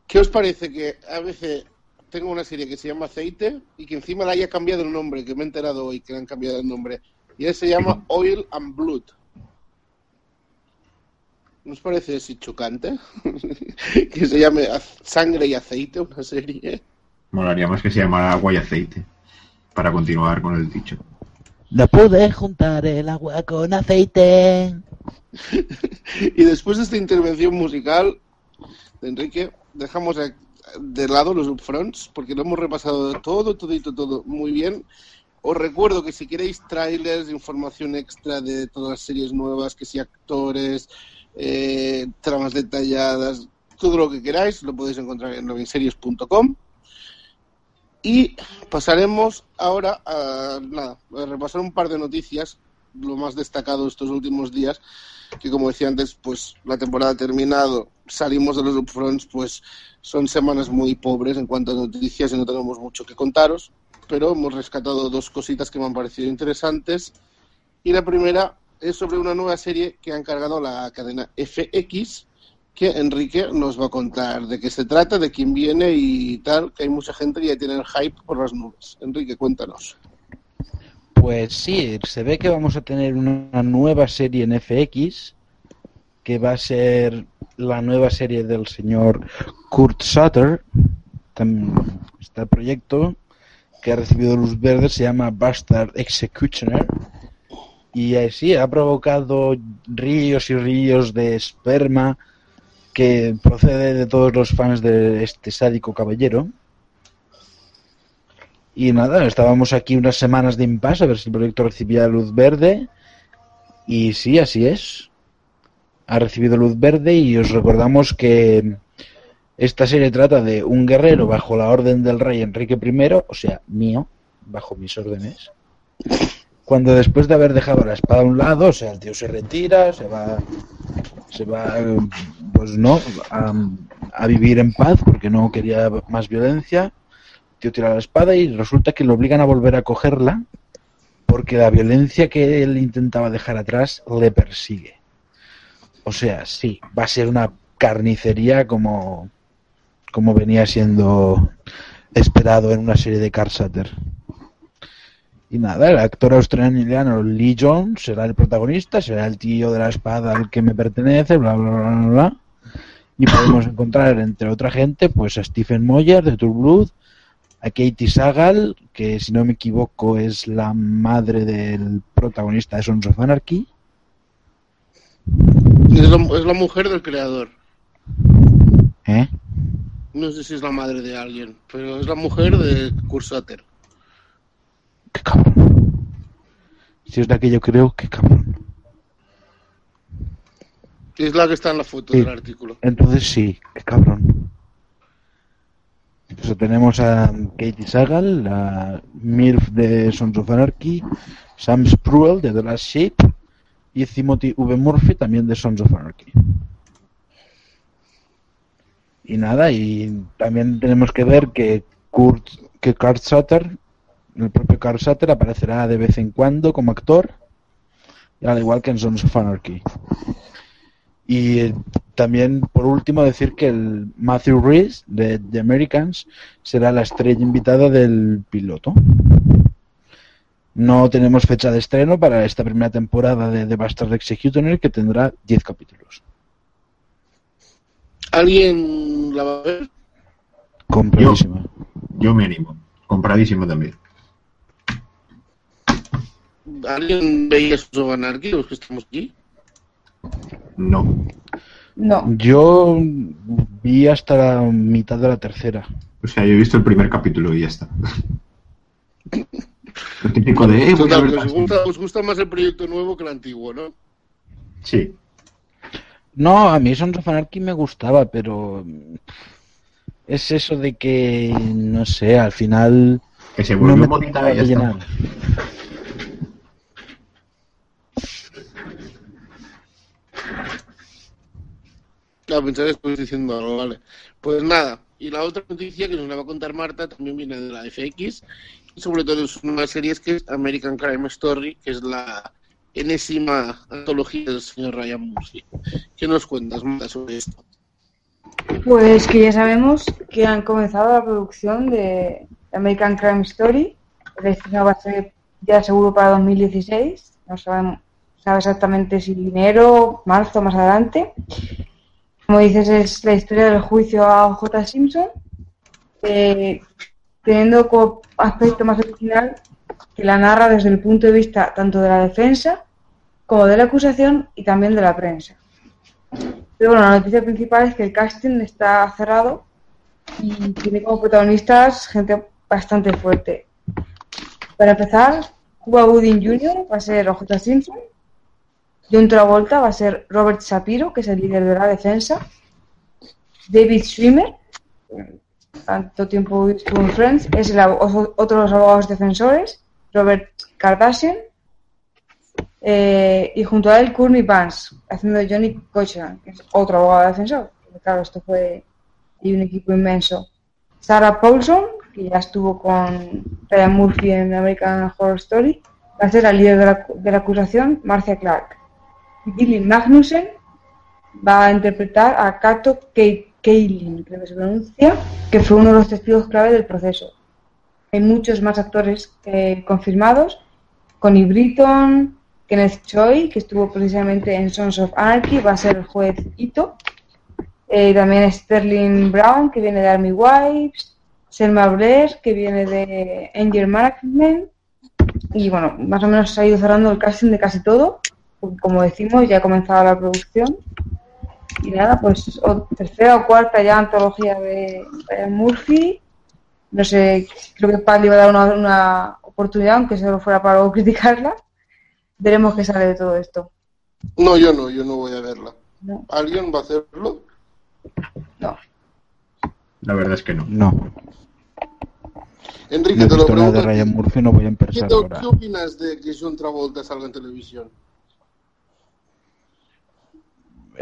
¿Qué os parece que a veces tengo una serie que se llama Aceite y que encima le haya cambiado el nombre, que me he enterado hoy que le han cambiado el nombre? Y él se llama Oil and Blood. ¿No os parece así chocante? que se llame Sangre y Aceite, una serie. Molaría más que se llamara agua y aceite. Para continuar con el dicho. No pude juntar el agua con aceite. Y después de esta intervención musical de Enrique, dejamos de lado los upfronts porque lo hemos repasado todo, todito, todo muy bien. Os recuerdo que si queréis trailers, información extra de todas las series nuevas, que si actores, eh, tramas detalladas, todo lo que queráis, lo podéis encontrar en novinseries.com. Y pasaremos ahora a, nada, a repasar un par de noticias, lo más destacado estos últimos días, que como decía antes, pues la temporada ha terminado, salimos de los upfronts, pues son semanas muy pobres en cuanto a noticias y no tenemos mucho que contaros, pero hemos rescatado dos cositas que me han parecido interesantes. Y la primera es sobre una nueva serie que ha encargado la cadena FX, que Enrique nos va a contar de qué se trata, de quién viene y tal, que hay mucha gente que ya tiene el hype por las nubes. Enrique, cuéntanos. Pues sí, se ve que vamos a tener una nueva serie en FX que va a ser la nueva serie del señor Kurt Sutter. Tam- Este proyecto que ha recibido luz verde se llama Bastard Executioner y eh, sí, ha provocado ríos y ríos de esperma que procede de todos los fans de este sádico caballero. Y nada, estábamos aquí unas semanas de impasse a ver si el proyecto recibía luz verde. Y sí, así es. Ha recibido luz verde y os recordamos que esta serie trata de un guerrero bajo la orden del rey Enrique I, o sea, mío, bajo mis órdenes. Cuando después de haber dejado la espada a un lado, o sea, el tío se retira, se va, se va, pues no, a, vivir en paz porque no quería más violencia el tío tira la espada y resulta que lo obligan a volver a cogerla porque la violencia que él intentaba dejar atrás le persigue. O sea, sí, va a ser una carnicería como, como venía siendo esperado en una serie de Carl Sutter. Y nada, el actor australiano Lee Jones será el protagonista, será el tío de la espada al que me pertenece, bla, bla, bla, bla, bla. Y podemos encontrar, entre otra gente, pues a Stephen Moyer de True Blood, a Katie Sagal, que si no me equivoco es la madre del protagonista de Sons of Anarchy. Es la, es la mujer del creador. ¿Eh? No sé si es la madre de alguien, pero es la mujer de Kurt Sutter. ¡Qué cabrón! Si es la que yo creo, qué cabrón. Es la que está en la foto Sí. del artículo. Entonces sí, qué cabrón. Eso tenemos a Katie Sagal, la MILF de Sons of Anarchy, Sam Spruell de The Last Shape y Timothy V. Murphy también de Sons of Anarchy. Y nada, y también tenemos que ver que Kurt, que Kurt Sutter, el propio Kurt Sutter aparecerá de vez en cuando como actor, al igual que en Sons of Anarchy. Y eh, también, por último, decir que el Matthew Rhys de The Americans será la estrella invitada del piloto. No tenemos fecha de estreno para esta primera temporada de The Bastard Executioner, que tendrá 10 capítulos. ¿Alguien la va a ver? Compradísima. Yo me animo. Compradísimo también. ¿Alguien veía Anarchy, los que estamos aquí? No. No. Yo vi hasta la mitad de la tercera. O sea, yo he visto el primer capítulo y ya está. Lo típico de, eh, voy a Total, ver que os gusta, os gusta más el proyecto nuevo que el antiguo, ¿no? Sí. No, a mí Sons of Anarchy me gustaba, pero es eso de que, no sé, al final Que se no volvió me y ya de está. Pensaba que diciendo algo, vale. Pues nada, y la otra noticia que nos la va a contar Marta también viene de la FX, y sobre todo es una serie que es American Crime Story, que es la enésima antología del señor Ryan Murphy. ¿Qué nos cuentas, Marta, sobre esto? Pues que ya sabemos que han comenzado la producción de American Crime Story. El estreno va a ser ya seguro para 2016. No sabemos sabe exactamente si enero, marzo, más adelante. Como dices, es la historia del juicio a J. Simpson, eh, teniendo como aspecto más original que la narra desde el punto de vista tanto de la defensa como de la acusación y también de la prensa. Pero bueno, la noticia principal es que el casting está cerrado y tiene como protagonistas gente bastante fuerte. Para empezar, Cuba Gooding Jr. va a ser O.J. Simpson, John Travolta va a ser Robert Shapiro, que es el líder de la defensa, David Schwimmer, tanto tiempo estuvo en Friends, es el otro de los abogados defensores, Robert Kardashian, eh, y junto a él Courtney Vance, haciendo Johnny Cochran, que es otro abogado defensor. Claro, esto fue y un equipo inmenso. Sarah Paulson, que ya estuvo con Ryan Murphy en American Horror Story, va a ser la líder de la, de la acusación, Marcia Clark. Dylan Magnussen va a interpretar a Kato Ke- Keilin, creo que se pronuncia, que fue uno de los testigos clave del proceso. Hay muchos más actores eh, confirmados, Connie Britton, Kenneth Choi, que estuvo precisamente en Sons of Anarchy, va a ser el juez Ito. Eh, también Sterling Brown, que viene de Army Wives. Selma Blair, que viene de Angel Management. Y bueno, más o menos se ha ido cerrando el casting de casi todo. Porque, Como decimos, ya ha comenzado la producción. Y nada, pues o- tercera o cuarta ya antología de Ryan Murphy. No sé, creo que Pat le iba a dar una, una oportunidad, aunque solo fuera para luego criticarla. Veremos qué sale de todo esto. No, yo no, yo no voy a verla. No, ¿Alguien va a hacerlo? no. La verdad es que no. No, Enrique, no he te lo de pregunto. ti. Ryan Murphy, no voy a ¿Qué, empezar te- ahora. ¿Qué opinas de que John Travolta salga en televisión?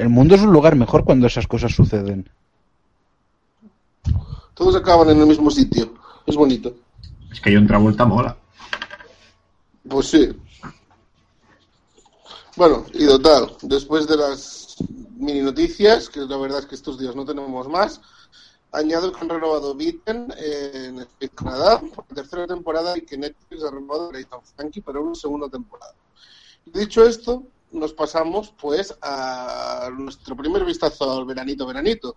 El mundo es un lugar mejor cuando esas cosas suceden. Todos acaban en el mismo sitio. Es bonito. Es que John Travolta mola. Pues sí. Bueno, y total, después de las mini noticias, que la verdad es que estos días no tenemos más, añado que han renovado Beaten en Canadá por la tercera temporada y que Netflix ha renovado Great of Frankie para una segunda temporada. Dicho esto, nos pasamos pues a nuestro primer vistazo al veranito veranito.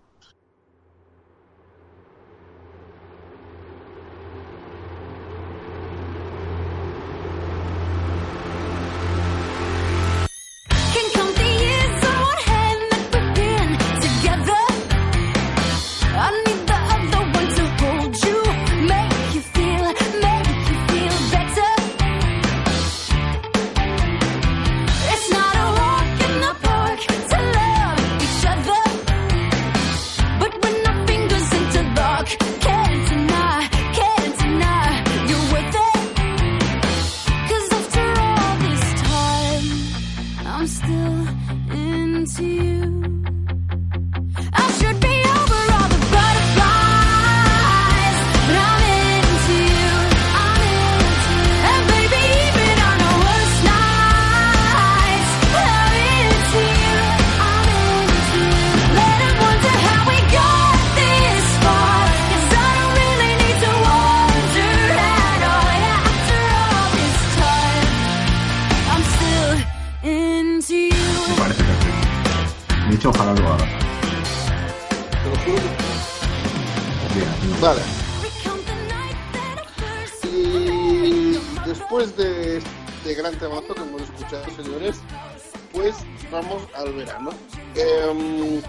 Al verano. Em,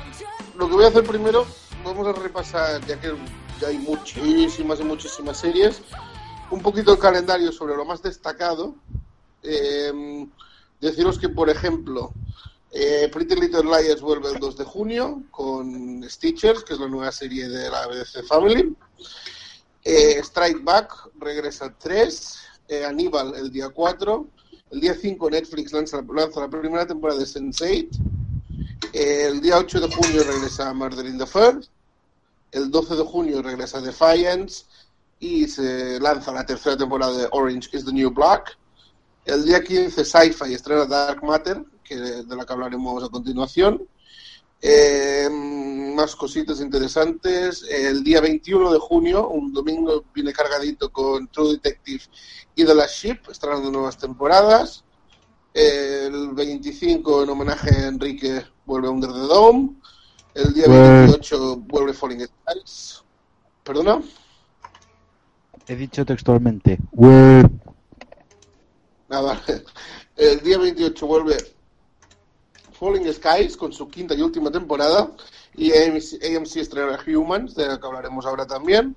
lo que voy a hacer primero, vamos a repasar, ya que ya hay muchísimas y muchísimas series, un poquito el calendario sobre lo más destacado. Em, deciros que, por ejemplo, eh, Pretty Little Liars vuelve el 2 de junio con Stitchers, que es la nueva serie de la BBC Family. Eh, Strike Back regresa el 3, eh, Aníbal el día 4, el día 5 Netflix lanza, lanza la primera temporada de Sense8, Eh, el día 8 de junio regresa Murder in the First, el 12 de junio regresa Defiance y se lanza la tercera temporada de Orange is the New Black. El día 15 Sci-Fi estrena Dark Matter, que, de la que hablaremos a continuación. Eh, más cositas interesantes. El día 21 de junio, un domingo, viene cargadito con True Detective y The Last Ship, estrenando nuevas temporadas. El 25, en homenaje a Enrique, vuelve Under the Dome. El día Pues- 28 vuelve Falling Skies. ¿Perdona? He dicho textualmente. Nada. El día 28 vuelve Falling Skies con su quinta y última temporada. Y AMC, AMC estrena Humans, de la que hablaremos ahora también.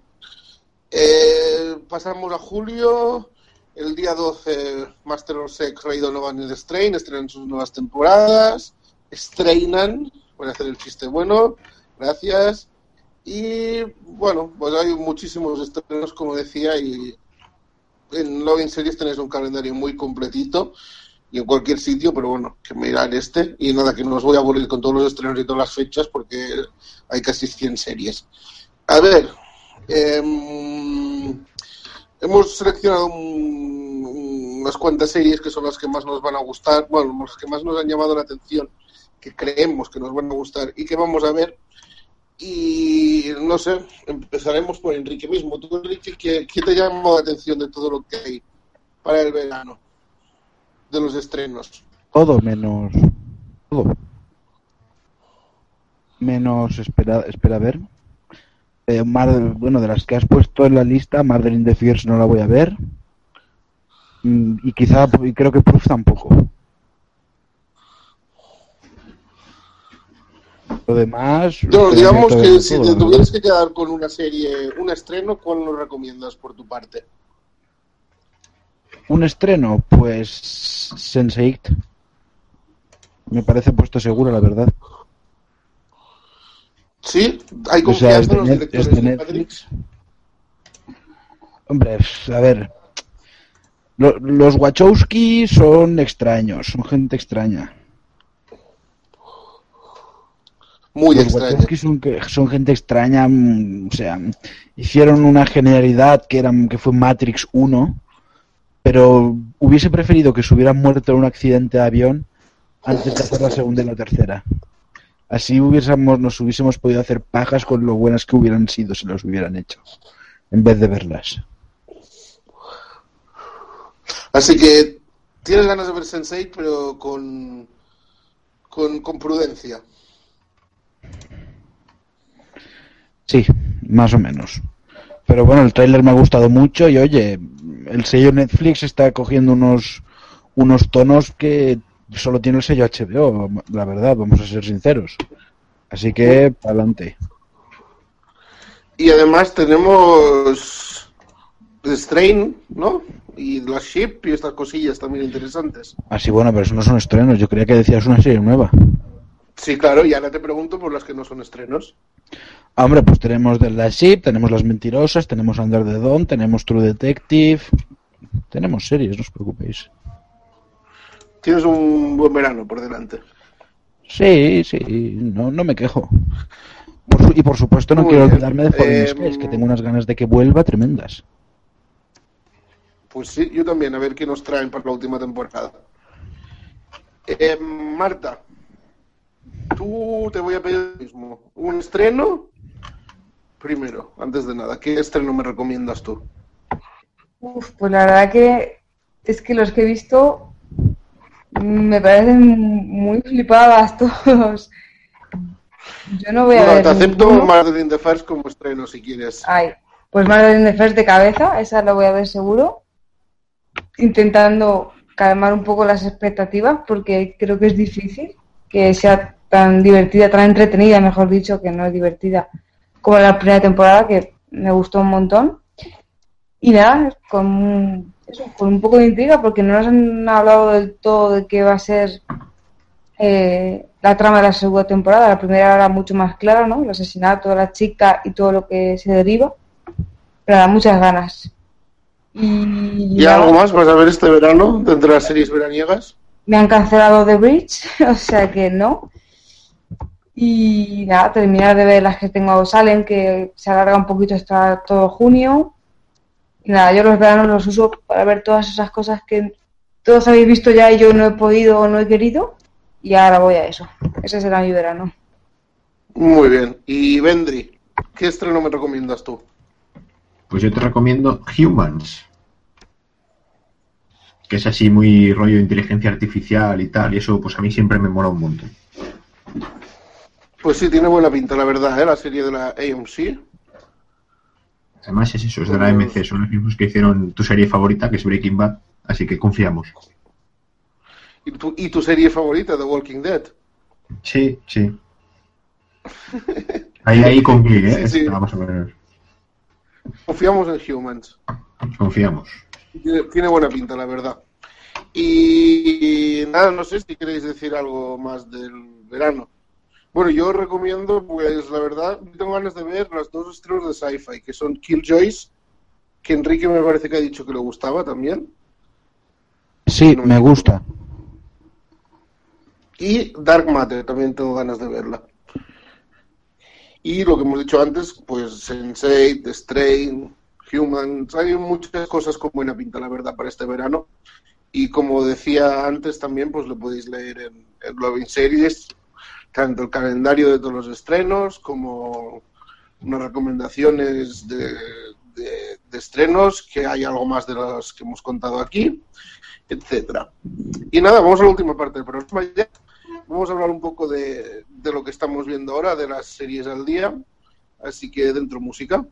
Eh, pasamos a julio. El día 12, Master of Sex, Rey Donovan y The Strain estrenan sus nuevas temporadas. Estrenan, voy a hacer el chiste bueno, gracias. Y bueno, pues hay muchísimos estrenos, como decía, y en Loving Series tenéis un calendario muy completito y en cualquier sitio, pero bueno, que mirar este. Y nada, que no os voy a aburrir con todos los estrenos y todas las fechas porque hay casi 100 series. A ver, em, hemos seleccionado un- unas cuantas series que son las que más nos van a gustar, bueno, las que más nos han llamado la atención, que creemos que nos van a gustar y que vamos a ver. Y no sé, empezaremos por Enrique mismo. Tú, Enrique, ¿qué, qué te llamó la atención de todo lo que hay para el verano? De los estrenos. Todo menos. Todo. Menos espera, espera a ver. Eh, Mar- bueno, de las que has puesto en la lista, Murder in the Fierce no la voy a ver. Mm, Y quizá, y creo que Proof tampoco. Lo demás. Digamos que si te tuvieras que quedar con una serie, un estreno, ¿cuál nos recomiendas por tu parte? Un estreno, pues. Sense8. Me parece puesto seguro, la verdad. ¿Sí? ¿Hay O sea, confianza es de en los directores de Netflix. Hombre, a ver. Lo- los Wachowski son extraños, son gente extraña. Muy los extraño. Wachowski son, gente extraña, mm, o sea, hicieron una genialidad que, era, que fue Matrix 1, pero hubiese preferido que se hubieran muerto en un accidente de avión antes de hacer la segunda y la tercera. Así hubiésemos, nos hubiésemos podido hacer pajas con lo buenas que hubieran sido si los hubieran hecho, en vez de verlas. Así que tienes ganas de ver Sense8, pero con, con, con prudencia. Sí, más o menos. Pero bueno, el tráiler me ha gustado mucho y oye, el sello Netflix está cogiendo unos, unos tonos que solo tiene el sello HBO, la verdad, vamos a ser sinceros. Así que, adelante. Y además tenemos The Strain, ¿no? Y la Ship y estas cosillas también interesantes. Así bueno, pero eso no son estrenos, yo creía que decías una serie nueva. Sí, claro, y ahora te pregunto por las que no son estrenos. Hombre, pues tenemos The Last Ship, tenemos Las Mentirosas, tenemos Under the Dawn, tenemos True Detective, tenemos series, no os preocupéis. Tienes un buen verano por delante. Sí, sí, no, no me quejo. Por y por supuesto no Muy quiero olvidarme de Falling Em, Skies, que tengo unas ganas de que vuelva tremendas. Pues sí, yo también, a ver qué nos traen para la última temporada. Eh, Marta, tú te voy a pedir lo mismo. ¿Un estreno? Primero, antes de nada, ¿qué estreno me recomiendas tú? Uf, pues la verdad que es que los que he visto me parecen muy flipadas todos. Yo no voy a Bueno, ver te acepto ninguno. Murder in the First como estreno si quieres. Ay, pues Murder in the First de cabeza, esa la voy a ver seguro. Intentando calmar un poco las expectativas porque creo que es difícil que sea tan divertida, tan entretenida, mejor dicho, que no es divertida como la primera temporada, que me gustó un montón. Y nada, con, eso, con un poco de intriga porque no nos han hablado del todo de qué va a ser eh, la trama de la segunda temporada. La primera era mucho más clara, ¿no? El asesinato de la chica y todo lo que se deriva. Pero da muchas ganas. Y, ¿Y algo más vas a ver este verano dentro de las series veraniegas? me han cancelado The Bridge, o sea que no. Y nada, terminar de ver las que tengo salen, que se alarga un poquito hasta todo junio. Y nada, yo los veranos los uso para ver todas esas cosas que todos habéis visto ya y yo no he podido o no he querido. Y ahora voy a eso. Ese será mi verano. Muy bien. Y Vendry, ¿qué estreno me recomiendas tú? Pues yo te recomiendo Humans. Que es así muy rollo de inteligencia artificial y tal. Y eso pues a mí siempre me mola un montón. Pues sí, tiene buena pinta, la verdad, ¿eh? La serie de la AMC. Además es eso, es de la AMC. Son los mismos que hicieron tu serie favorita, que es Breaking Bad. Así que confiamos. ¿Y tu, y tu serie favorita, The Walking Dead? Sí, sí. Ahí, ahí con clic, ¿eh? Sí, sí. Más o menos. Confiamos en Humans. Confiamos. Tiene, tiene buena pinta, la verdad. Y nada, no sé si queréis decir algo más del verano. Bueno, yo recomiendo, pues la verdad, tengo ganas de ver las dos estrenos de sci-fi, que son Killjoys, que Enrique me parece que ha dicho que le gustaba también, Sí, me gusta. y Dark Matter, también tengo ganas de verla. Y lo que hemos dicho antes, pues Sense8, Strain, Humans, hay muchas cosas con buena pinta, la verdad, para este verano. Y como decía antes también, pues lo podéis leer en, en Loving Series, tanto el calendario de todos los estrenos como unas recomendaciones de, de- de estrenos, que hay algo más de los que hemos contado aquí, etcétera. Y nada, vamos a la última parte del programa ya. Vamos a hablar un poco de, de lo que estamos viendo ahora, de las series al día. Así que dentro música.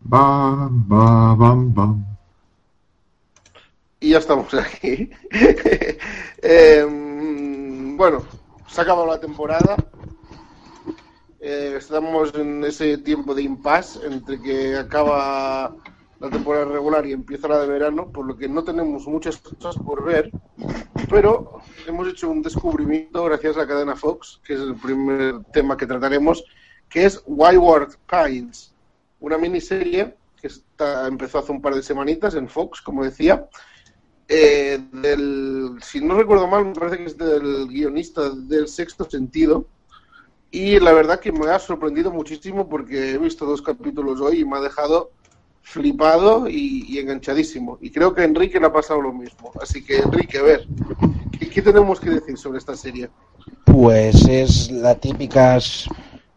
Bam, bam, bam, bam. Y ya estamos aquí. Em, bueno, se ha acabado la temporada. Eh, estamos en ese tiempo de impasse entre que acaba la temporada regular y empieza la de verano, por lo que no tenemos muchas cosas por ver, pero hemos hecho un descubrimiento gracias a la cadena Fox, que es el primer tema que trataremos, que es Wayward Pines, una miniserie que está, empezó hace un par de semanitas en Fox, como decía, eh, del, si no recuerdo mal, me parece que es del guionista del sexto sentido. Y la verdad que me ha sorprendido muchísimo porque he visto dos capítulos hoy y me ha dejado flipado y, enganchadísimo. Y creo que a Enrique le ha pasado lo mismo. Así que, Enrique, a ver, ¿qué, qué tenemos que decir sobre esta serie? Pues es la típica.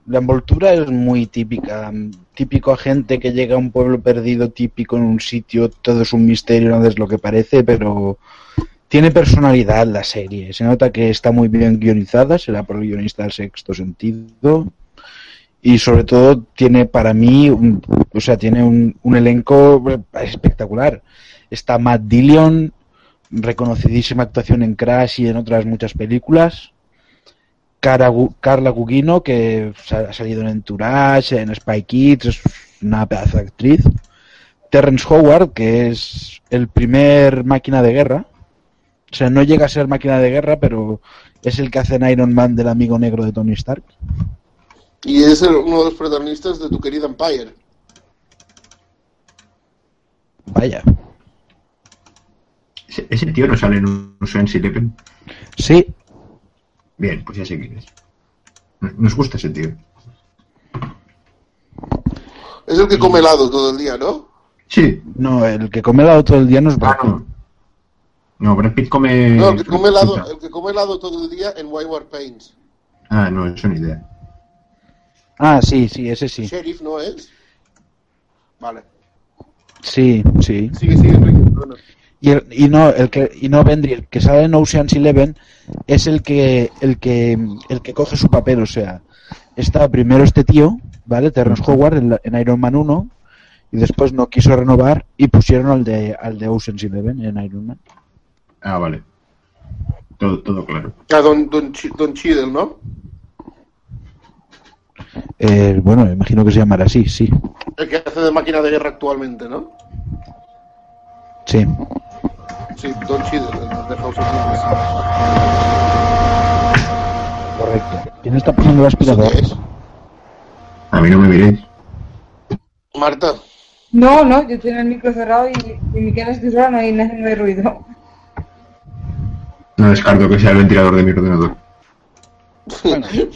La envoltura es muy típica. Típico agente que llega a un pueblo perdido, típico en un sitio, todo es un misterio, nada es lo que parece, pero tiene personalidad la serie. Se nota que está muy bien guionizada, será por el guionista del sexto sentido. Y sobre todo tiene para mí, un- o sea, tiene un, un elenco espectacular. Está Matt Dillon, reconocidísima actuación en Crash y en otras muchas películas. Cara Carla Gugino, que ha salido en Entourage, en Spy Kids, es una pedazo de actriz. Terrence Howard, que es el primer máquina de guerra. O sea, no llega a ser máquina de guerra, pero es el que hace en Iron Man del amigo negro de Tony Stark. Y es el- uno de los protagonistas de tu querida Empire. Vaya. Ese, ese tío no sale en un Ocean's Eleven. Sí, Bien, pues ya sé quién es. Nos gusta ese tío. Es el que come helado todo el día, ¿no? Sí. no, el que come helado todo el día no es Brad Ah, Pitt. no. No, Brad Pitt come... No, el que come helado, el que come helado todo el día en Wayward Pines. Ah, no, eso ni idea. Ah, sí, sí, ese sí. Sheriff no es. Vale. Sí, sí. Sigue, sigue, Enrique. Y, el- y no el que y no Vendry, el que sale en Ocean's Eleven es el que el que el que coge su papel, o sea, está primero este tío, ¿vale? Terrence Howard en, en Iron Man 1 y después no quiso renovar y pusieron al de al de Ocean's Eleven en Iron Man. Ah, vale. Todo, todo claro. A Don, Don, Don Cheadle, ¿no? Eh, bueno, imagino que se llamará así, sí. El que hace de máquina de guerra actualmente, ¿no? Sí. Sí, Don Cheadle, el de House of. Correcto. ¿Quién está pasando el ¿Eso aspirador? A mí no me miréis. Marta. No, no, yo tengo el micro cerrado y, y mi cara estoy sola, no hay, no hay ruido. No descarto que sea el ventilador de mi ordenador.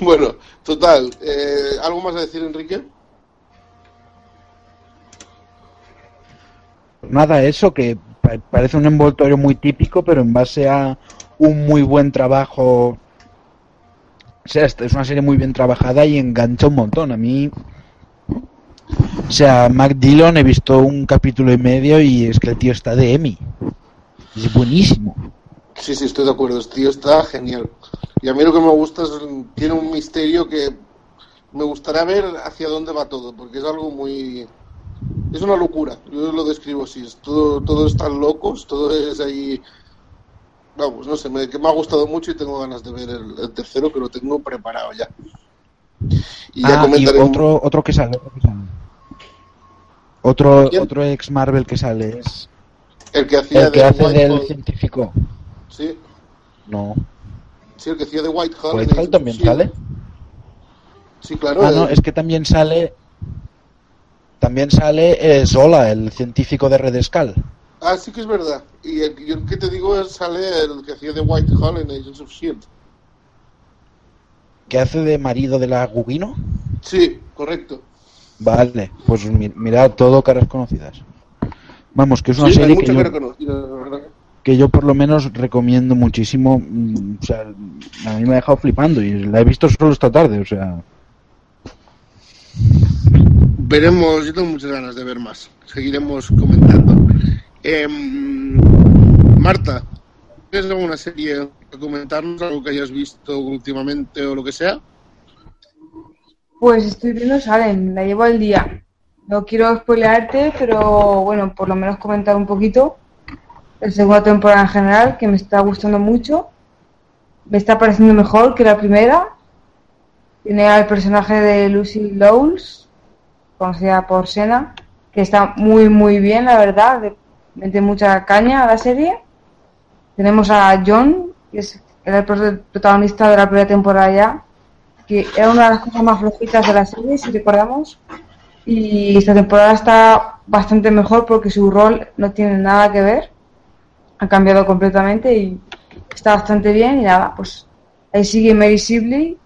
Bueno, total. eh, ¿Algo más a decir, Enrique? Nada, eso que parece un envoltorio muy típico, pero en base a un muy buen trabajo. O sea, es una serie muy bien trabajada y engancha un montón. A mí. O sea, Mac Dillon he visto un capítulo y medio y es que el tío está de Emmy. Es buenísimo. Sí, sí, estoy de acuerdo. Este tío está genial. Y a mí lo que me gusta es. Tiene un misterio que me gustaría ver hacia dónde va todo, porque es algo muy. Es una locura. Yo lo describo así. Es todo, todo están locos, todo es ahí. Vamos, no sé, me, que me ha gustado mucho y tengo ganas de ver el, el tercero, que lo tengo preparado ya. Y ya Ah, y comentaré. otro, otro que sale. Otro, que sale. otro, otro ex Marvel que sale es El que hacía el que de hace del científico. Sí, No. sí, el que hacía de Whitehall. ¿Whitehall también sale? Sí, claro. Ah, no, es que también sale. También sale eh, Zola, el científico de Red Skull. Ah, sí que es verdad. Y el, yo el que te digo es sale el que hacía de Whitehall en Agents of S.H.I.E.L.D. que hace de marido de la Gugino. Sí, correcto. Vale, pues mi- mirad todo caras conocidas. Vamos, que es una Sí, serie que yo, que yo por lo menos recomiendo muchísimo. mm, O sea, a mí me ha dejado flipando y la he visto solo esta tarde, o sea. Veremos, yo tengo muchas ganas de ver más. Seguiremos comentando. Em, Marta, ¿tienes alguna serie que comentarnos? ¿Algo que hayas visto últimamente o lo que sea? Pues estoy viendo Salem, la llevo al día. No quiero spoilearte, pero bueno, por lo menos comentar un poquito. La segunda temporada en general, que me está gustando mucho. Me está pareciendo mejor que la primera. Tiene al personaje de Lucy Lowles, conocida por Sena, que está muy, muy bien, la verdad. Mete mucha caña a la serie. Tenemos a John, que es el pro- protagonista de la primera temporada ya, que era una de las cosas más flojitas de la serie, si recordamos. Y esta temporada está bastante mejor porque su rol no tiene nada que ver. Ha cambiado completamente y está bastante bien. Y nada, pues ahí sigue Mary Sibley,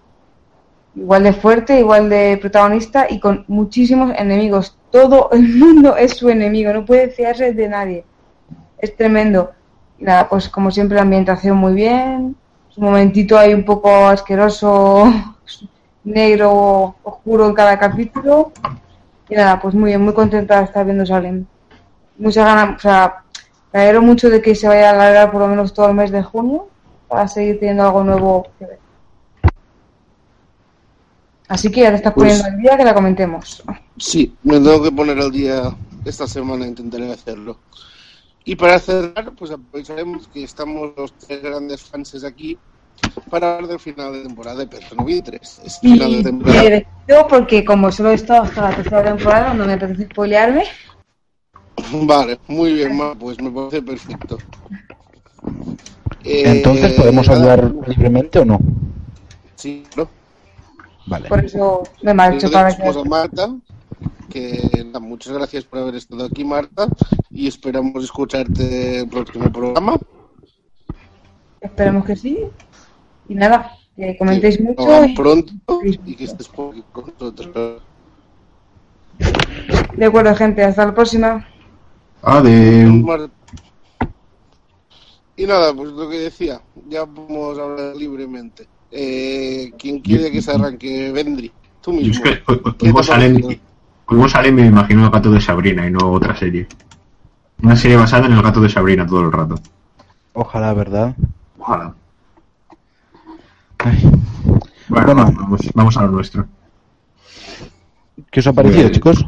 igual de fuerte, igual de protagonista y con muchísimos enemigos. Todo el mundo es su enemigo, no puede fiarse de nadie. Es tremendo. Y nada, pues como siempre la ambientación muy bien. Su momentito ahí un poco asqueroso, negro, oscuro en cada capítulo. Y nada, pues muy bien, muy contenta de estar viendo Salem. Muchas ganas, o sea, me mucho de que se vaya a alargar por lo menos todo el mes de junio para seguir teniendo algo nuevo que ver. Así que ya te estás Pues- poniendo al día que la comentemos. Sí, me tengo que poner al día esta semana, intentaré hacerlo. Y para cerrar, pues aprovecharemos que estamos los tres grandes fans aquí para hablar del final de temporada de Persona 3. Es Y final de temporada. despido porque como solo he estado hasta la tercera temporada, no me apetece spoilearme. Vale, muy bien, Ma, pues me parece perfecto. Eh, Entonces, ¿podemos nada, hablar libremente o no? Sí, ¿no? Vale. Por eso me marcho Entonces, para que... pues, a Marta, que nada, muchas gracias por haber estado aquí, Marta, y esperamos escucharte en el próximo programa. Esperemos que sí. Y nada, que comentéis Que mucho. y- pronto y que estés por aquí con nosotros. De acuerdo, gente. Hasta la próxima. Mar- Y nada, pues lo que decía, ya podemos hablar libremente. Eh, ¿Quién quiere que se arranque? Vendry, tú es mismo. me imagino el gato de Sabrina y no otra serie. Una serie basada en el gato de Sabrina todo el rato. Ojalá, ¿verdad? Ojalá. Ay. Bueno, Bueno. vamos, vamos a lo nuestro. ¿Qué os ha parecido, Pues- chicos?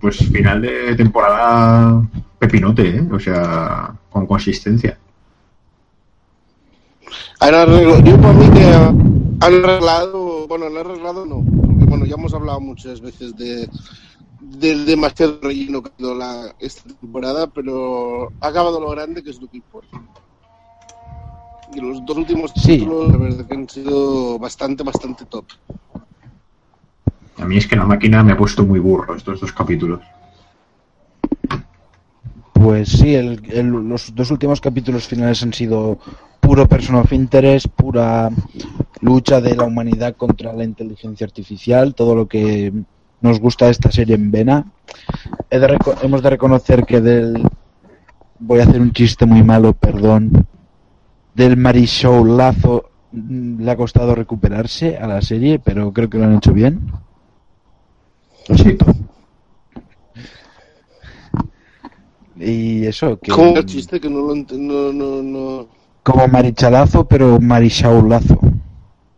Pues final de temporada pepinote, ¿eh? O sea, con consistencia. Han arreglado, yo para mí que han arreglado, bueno, han arreglado no, porque bueno, ya hemos hablado muchas veces de del demasiado relleno que ha sido la, esta temporada, pero ha acabado lo grande que es lo que importa. Y los dos últimos Sí. títulos, la verdad que han sido bastante, bastante top. A mí es que la máquina me ha puesto muy burro estos dos capítulos. Pues sí, el- el- los dos últimos capítulos finales han sido puro person of interest, pura lucha de la humanidad contra la inteligencia artificial, todo lo que nos gusta de esta serie en vena. He de reco- hemos de reconocer que del... Voy a hacer un chiste muy malo, perdón. Del Marishow Lazo mm, le ha costado recuperarse a la serie, pero creo que lo han hecho bien. Lo siento. Y eso, que... Como el chiste que no lo ent- no, no, no. Como Marichalazo, pero Marishaulazo.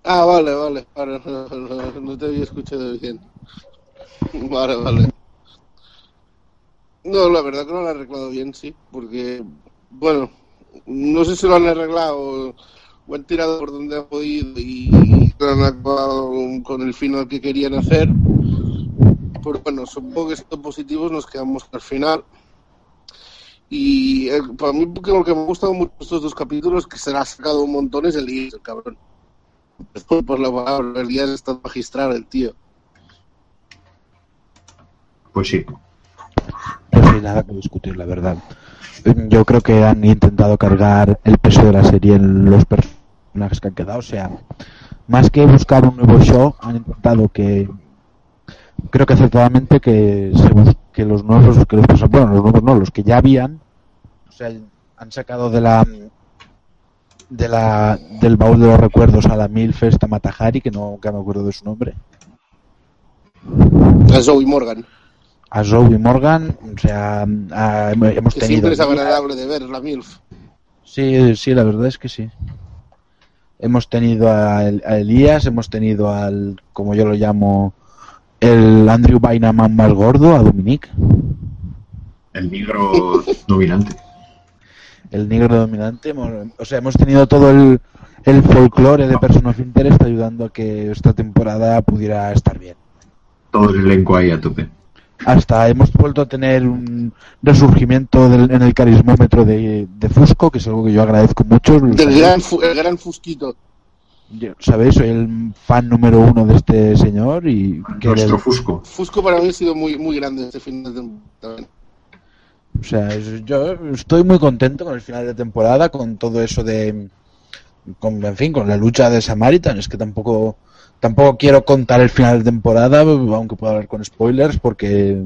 Ah, vale, vale, vale, no, te había escuchado bien. Vale, vale. No, la verdad que no lo han arreglado bien, sí, porque, bueno, no sé si lo han arreglado o han tirado por donde han podido y han acabado con el final que querían hacer. Pero bueno, supongo que siendo positivos nos quedamos al final. Y eh, para mí porque lo que me ha gustado mucho estos dos capítulos que se le ha sacado un montón es el Elías, el cabrón. Después por la palabra, el Elías está magistral el tío. Pues sí. Pues no hay nada que discutir, la verdad. Yo creo que han intentado cargar el peso de la serie en los personajes que han quedado. O sea, más que buscar un nuevo show, han intentado que. Creo que acertadamente que, se que los nuevos, que los bueno, los nuevos no, los que ya habían, sea, han sacado de la de la del baúl de los recuerdos a la Milf esta Matahari, que no que me acuerdo de su nombre. A Zoe Morgan. a Zoe Morgan, o sea, a- hemos Que tenido siempre es agradable de ver, la MILF. Sí, sí, la verdad es que sí. Hemos tenido a, El- a Elías, hemos tenido al, como yo lo llamo, el Andrew Bynum más gordo, a Dominic, El negro dominante. El negro dominante. Hemos- O sea, hemos tenido todo el, el folclore de Person of Interest ayudando a que esta temporada pudiera estar bien. Todo el elenco ahí a tope. Hasta hemos vuelto a tener un resurgimiento del- en el carismómetro de, de Fusco, que es algo que yo agradezco mucho. Del gran, el gran Fusquito. Yo, ¿Sabéis? Soy el fan número uno de este señor y que Nuestro Fusco. Fusco para mí ha sido muy, muy grande este final de temporada. O sea, yo estoy muy contento con el final de temporada, con todo eso de, con, en fin, con la lucha de Samaritan. Es que tampoco, tampoco quiero contar el final de temporada, aunque puedo hablar con spoilers, porque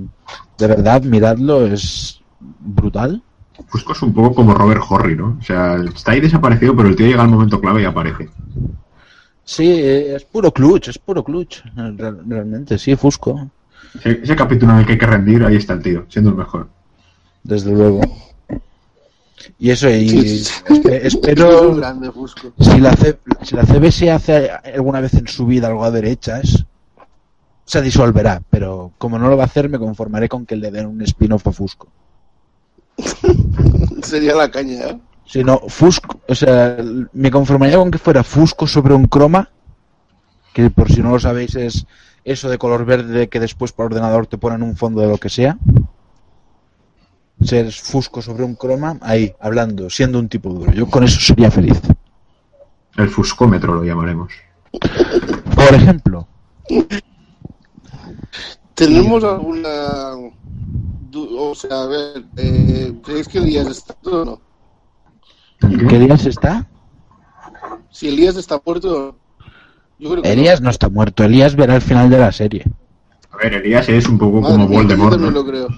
de verdad, miradlo, es brutal. Fusco es un poco como Robert Horry, ¿no? O sea, está ahí desaparecido, pero el tío llega al momento clave y aparece. Sí, es puro clutch, es puro clutch, real- realmente, sí, Fusco, Ese, ese capítulo en el que hay que rendir, ahí está el tío, siendo el mejor. Desde luego. Y eso, y Sí, sí, espero, grande si la, C- si la CBS hace alguna vez en su vida algo a derechas, se disolverá, pero como no lo va a hacer, me conformaré con que le den un spin-off a Fusco. Sería la caña, ¿eh? Si no, Fusco, o sea, me conformaría con que fuera Fusco sobre un croma, que por si no lo sabéis es eso de color verde que después por ordenador te ponen un fondo de lo que sea. Ser Fusco sobre un croma, ahí, hablando, siendo un tipo duro. Yo con eso sería feliz. El Fuscómetro lo llamaremos. Por ejemplo, ¿Tenemos alguna... O sea, a ver, eh, ¿creéis que Elías está muerto o no? ¿en qué días está? Si Elías está muerto. Yo creo que Elías no está muerto, Elías verá el final de la serie. A ver, Elías es un poco Madre como mía, yo Voldemort, también ¿no? lo creo.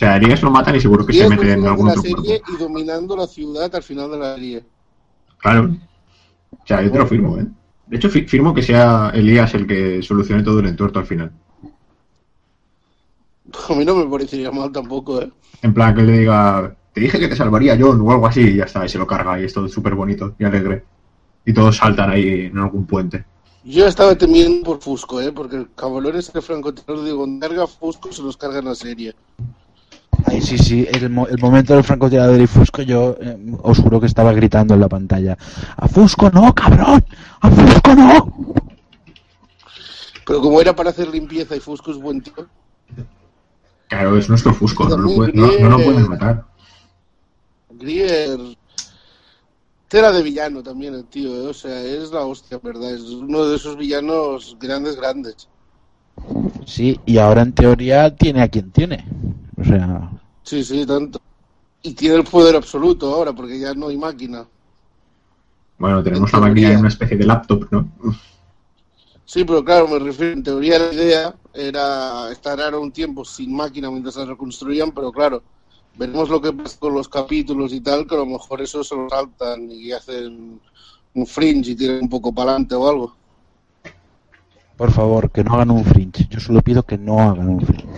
O sea, Elías lo matan y seguro que se mete en algún otro serie cuerpo. y dominando la ciudad al final de la serie. Claro. O sea, yo te lo firmo, ¿eh? De hecho, fi- firmo que sea Elías el que solucione todo el entuerto al final. A mí no me parecería mal tampoco, ¿eh? En plan, que le diga, te dije que te salvaría John o algo así, y ya está, y se lo carga, y es todo súper bonito y alegre. Y todos saltan ahí en algún puente. Yo estaba temiendo por Fusco, ¿eh? Porque el cabrón es el francotirador de Gondarga, Fusco se los carga en la serie. Ay, sí, sí, el, mo- el momento del francotirador y Fusco, yo eh, os juro que estaba gritando en la pantalla. ¡A Fusco no, cabrón! ¡A Fusco no! Pero como era para hacer limpieza y Fusco es buen tío, Claro, es nuestro Fusco, no lo, puede- no, no lo pueden matar. Grier... Tela de villano también el tío, ¿eh? O sea, es la hostia, ¿verdad? Es uno de esos villanos grandes, grandes. Sí, y ahora en teoría tiene a quien tiene. O sea, Sí, sí, tanto. Y tiene el poder absoluto ahora, porque ya no hay máquina. Bueno, tenemos En la máquina en una especie de laptop, ¿no? Sí, pero claro, me refiero, en teoría la idea era estar ahora un tiempo sin máquina mientras la reconstruían, pero claro, veremos lo que pasa con los capítulos y tal, que a lo mejor eso se lo saltan y hacen un fringe y tiran un poco para adelante o algo. por favor, que no hagan un fringe. Yo solo pido que no hagan un fringe.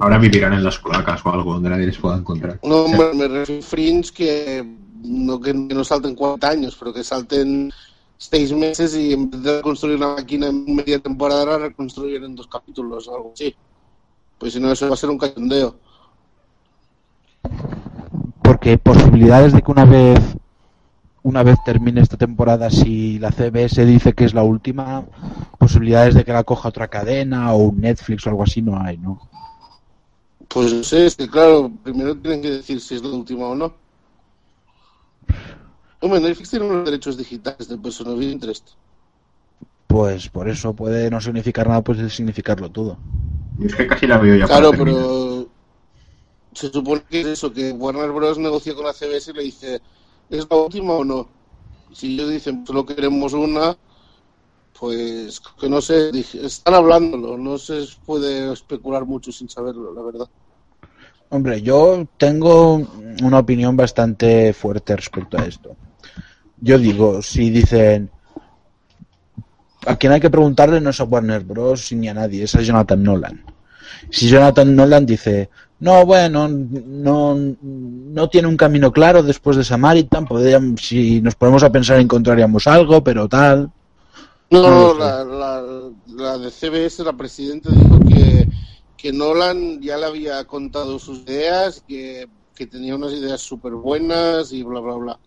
Ahora vivirán en las cloacas o algo donde nadie les pueda encontrar. No, me, me refiero a fringe que no, que no salten 40 años, pero que salten 6 meses y en vez de reconstruir una máquina en media temporada, la reconstruyen en dos capítulos o algo así. Pues si no, eso va a ser un cachondeo. Porque posibilidades de que una vez una vez termine esta temporada, si la CBS dice que es la última, posibilidades de que la coja otra cadena o un Netflix o algo así no hay, ¿no? Pues no sé, es que claro, primero tienen que decir si es la última o no. Hombre, Netflix tiene los derechos digitales de Person of Interest. Pues por eso puede no significar nada, puede significarlo todo. Yo es que casi la veo ya Claro, pero se supone que es eso, que Warner Bros. negocia con la CBS y le dice, ¿es la última o no? Si ellos dicen, solo queremos una, pues que no sé, están hablándolo, no se puede especular mucho sin saberlo, la verdad. Hombre, yo tengo una opinión bastante fuerte respecto a esto. Yo digo, si dicen, a quien hay que preguntarle no es a Warner Bros. ni a nadie, es a Jonathan Nolan. Si Jonathan Nolan dice, no, bueno, no, no tiene un camino claro después de Samaritan, podríamos, si nos ponemos a pensar encontraríamos algo, pero tal. No, sé. la, la, la de CBS, la presidenta dijo que, que Nolan ya le había contado sus ideas, que, que tenía unas ideas súper buenas y bla, bla, bla.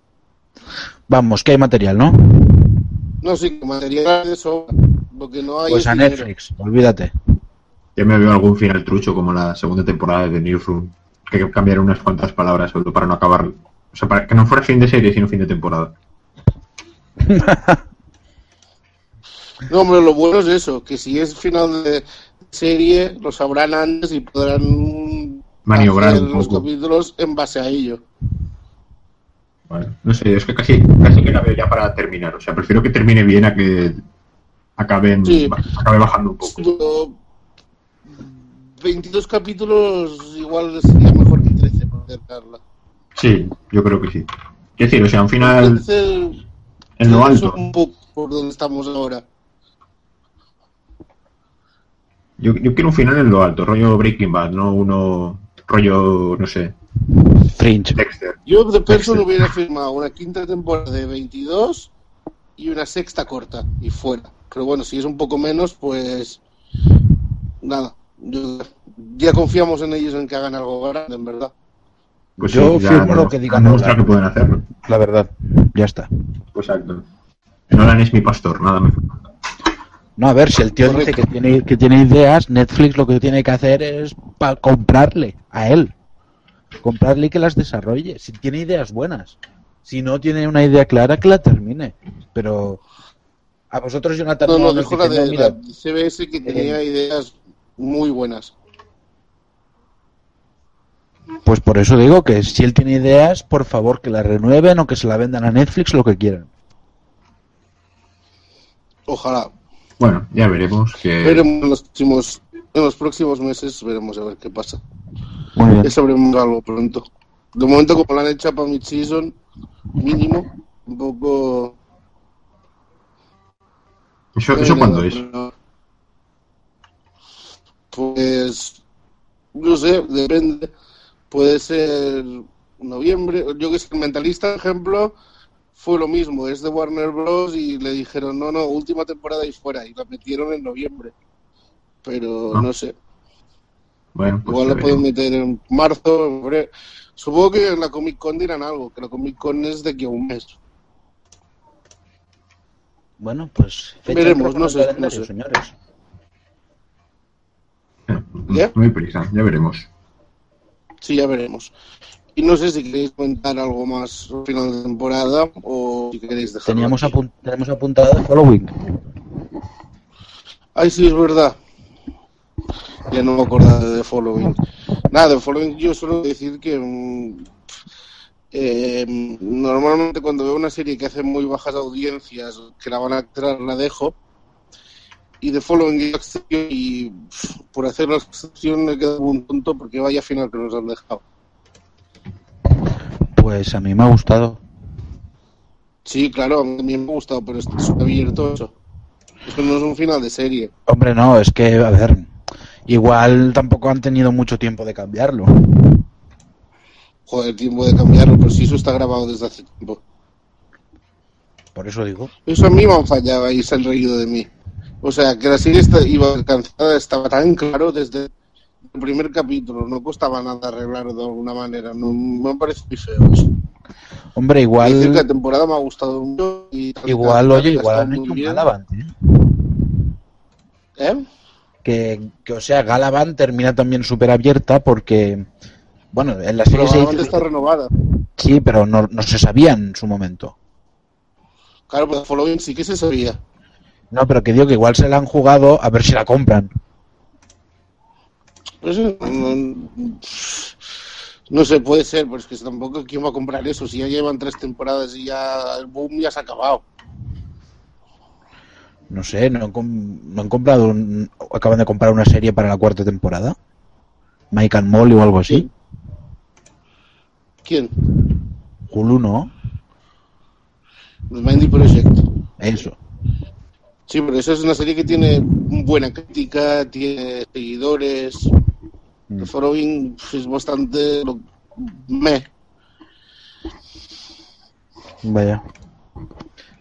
Vamos, que hay material, ¿no? No, sí, que material de sobra. Lo que no hay Pues es a dinero. Netflix, olvídate. Ya me veo algún final trucho como la segunda temporada de Newsroom, que cambiaron unas cuantas palabras solo para no acabar. O sea, para que no fuera fin de serie, sino fin de temporada. No, hombre, lo bueno es eso, que si es final de serie, lo sabrán antes y podrán Maniobrar los capítulos en base a ello. Vale. No sé, es que casi, casi que la veo ya para terminar. O sea, prefiero que termine bien a que acaben, Sí. acabe bajando un poco. Pero 22 capítulos igual sería mejor que 13 para acercarla. Sí, yo creo que sí. Quiero decir, o sea, un final 13 en lo es alto. un poco por donde estamos ahora. Yo, yo quiero un final en lo alto, rollo Breaking Bad, no uno rollo, no sé, Fringe. Yo Dexter. de Person hubiera firmado una quinta temporada de 22 y una sexta corta y fuera. Pero bueno, si es un poco menos, pues nada. Yo- ya confiamos en ellos en que hagan algo grande, en verdad. Pues Yo sí, firmo lo que diga han demostrado Nolan. que pueden hacerlo. La verdad, ya está. Pues exacto. Nolan es mi pastor, nada me falta. No, a ver, si el tío dice que tiene, que tiene ideas, Netflix lo que tiene que hacer es pa- comprarle a él. Comprarle y que las desarrolle. Si tiene ideas buenas. Si no tiene una idea clara, que la termine. Pero a vosotros, Jonathan, No, no, os dejo la de "No, mira, la CBS que tenía ideas muy buenas. pues por eso digo que si él tiene ideas, por favor que la renueven o que se la vendan a Netflix, lo que quieran. Ojalá. Bueno, ya veremos que... Veremos en los próximos, en los próximos meses, veremos a ver qué pasa. Muy bien. Ya sabremos algo pronto. De momento, como la han hecho para mid-season, mínimo, un poco... ¿Eso, eso cuándo es? Pues... no sé, depende. Puede ser noviembre. Yo que sé, el Mentalista, por ejemplo, fue lo mismo. Es de Warner Bros. y le dijeron, no, no, última temporada y fuera. Y la metieron en noviembre. Pero Ah. no sé. Bueno, pues Igual la pueden meter en marzo. en febrero. Supongo que en la Comic Con dirán algo, que la Comic Con es de aquí a un mes. Bueno, pues Veremos, no sé, no sé. señores. ¿Ya? No hay prisa, ya veremos. Sí, ya veremos. Y no sé si queréis comentar algo más al final de temporada o si queréis dejarlo Teníamos, aquí. apun- tenemos apuntado de following. Ay, sí, es verdad. Ya no me acordaba de The Following. Nada, The Following yo suelo decir que mm, eh, normalmente cuando veo una serie que hace muy bajas audiencias, que la van a entrar, la dejo. Y The Following y por hacer la excepción me quedo un tonto porque vaya final que nos han dejado. Pues a mí me ha gustado. Sí, claro, a mí me ha gustado, pero está abierto eso. Eso no es un final de serie. Hombre, no, es que, a ver, igual tampoco han tenido mucho tiempo de cambiarlo. Joder, tiempo de cambiarlo, pero si eso está grabado desde hace tiempo. Por eso digo. Eso a mí me han fallado y se han reído de mí. O sea, que la serie iba alcanzada estaba tan claro desde primer capítulo. No costaba nada arreglarlo de alguna manera. No, me parece muy feo eso. Hombre, Decir que la igual, temporada me ha gustado mucho. Y igual, oye, igual han hecho un. Galavant, ¿eh? ¿Eh? Que, que, o sea, Galavant termina también súper abierta porque, bueno, en la serie Pero se está renovada. Sí, pero no, no se sabía en su momento. Claro, pero Following sí que se sabía. No, pero que digo que igual se la han jugado a ver si la compran. Eso no, no sé, puede ser, pero es que tampoco quién va a comprar eso. Si ya llevan tres temporadas y ya el boom ya se ha acabado. No sé, no han, no han comprado un- acaban de comprar una serie para la cuarta temporada. Mike and Molly o algo así. ¿Quién? Hulu no, The Mindy Project. eso. Sí, pero esa es una serie que tiene buena crítica, tiene seguidores. Mm. The Following es bastante lo- meh. Vaya.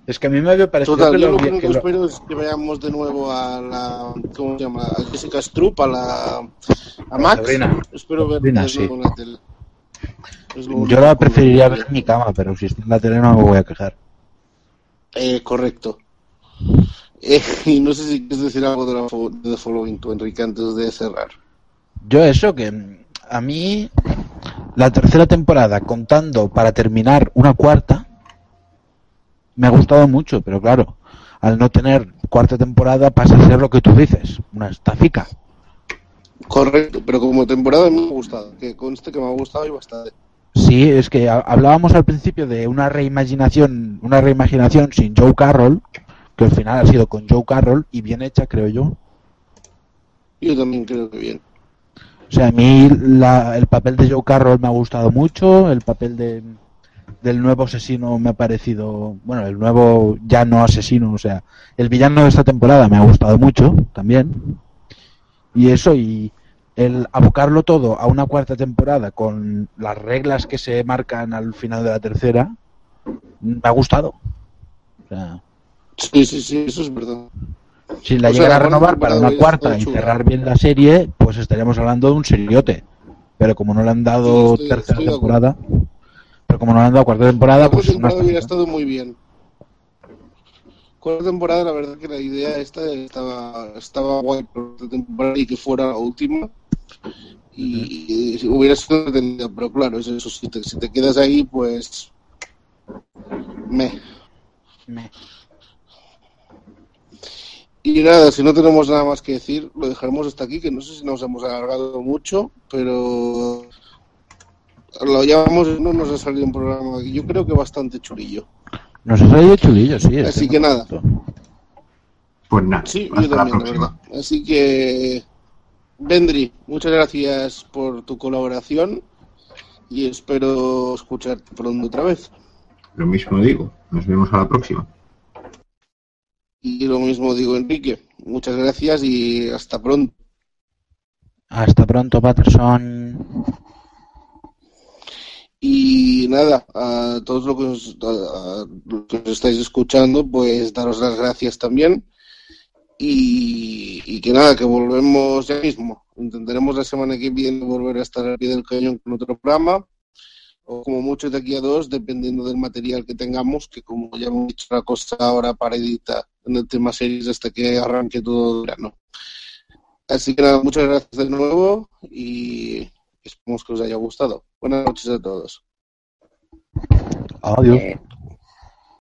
Es que a mí me había parecido Total, que yo lo, lo único que que lo- espero es que veamos de nuevo a la. ¿Cómo se llama? A Jessica Strupp, a la. A Max. Sabrina. Espero ver Sabrina, sí. en la tele. Yo la preferiría ver en mi cama, pero si está en la tele no me voy a quejar. Eh, correcto. Eh, y no sé si quieres decir algo de, la, de The Following, tú, Enrique, antes de cerrar. Yo eso, que mm, a mí la tercera temporada, contando para terminar una cuarta, me ha gustado mucho, pero claro, al no tener cuarta temporada pasa a ser lo que tú dices, una estafica. Correcto, pero como temporada me ha gustado. Que conste que me ha gustado y bastante. Sí, es que ha- hablábamos al principio de una reimaginación, una reimaginación sin Joe Carroll, que al final ha sido con Joe Carroll y bien hecha, creo yo. Yo también creo que bien. O sea, a mí la- el papel de Joe Carroll me ha gustado mucho, el papel de, del nuevo asesino me ha parecido, bueno, el nuevo ya no asesino, o sea, el villano de esta temporada me ha gustado mucho también. Y eso, y el abocarlo todo a una cuarta temporada con las reglas que se marcan al final de la tercera, me ha gustado. O sea, Sí, sí, sí, eso es verdad. si la O sea, llegan a cuarta renovar para una cuarta y cerrar bien la serie, pues estaríamos hablando de un seriote. Pero como no le han dado Sí, estoy- tercera estoy temporada, pero como no le han dado cuarta temporada, La pues cuarta temporada hubiera estado muy bien. Cuarta temporada, la verdad que la idea esta estaba, estaba guay por la temporada y que fuera la última. Y, y hubiera sido entretenida, pero claro, es eso, si te, si te quedas ahí, pues. Me. Me- Y nada, si no tenemos nada más que decir, lo dejaremos hasta aquí, que no sé si nos hemos alargado mucho, pero lo llamamos, no nos ha salido un programa, yo creo que bastante churillo. Nos ha salido chulillo, sí. Así estoy que nada. Pues nada, Sí, yo también, la próxima. verdad. Así que, Vendry, muchas gracias por tu colaboración y espero escucharte pronto otra vez. Lo mismo digo, nos vemos a la próxima. Y lo mismo digo, Enrique. Muchas gracias y hasta pronto. Hasta pronto, Patterson. Y nada, a todos los que, os, a- a los que os estáis escuchando, pues daros las gracias también. Y, y que nada, que volvemos ya mismo. Intentaremos la semana que viene volver a estar al pie del cañón con otro programa. O como mucho de aquí a dos, dependiendo del material que tengamos, que como ya hemos dicho, la cosa ahora para editar en el tema series hasta que arranque todo el verano. Así que nada, muchas gracias de nuevo y esperemos que os haya gustado. Buenas noches a todos. Adiós. Eh,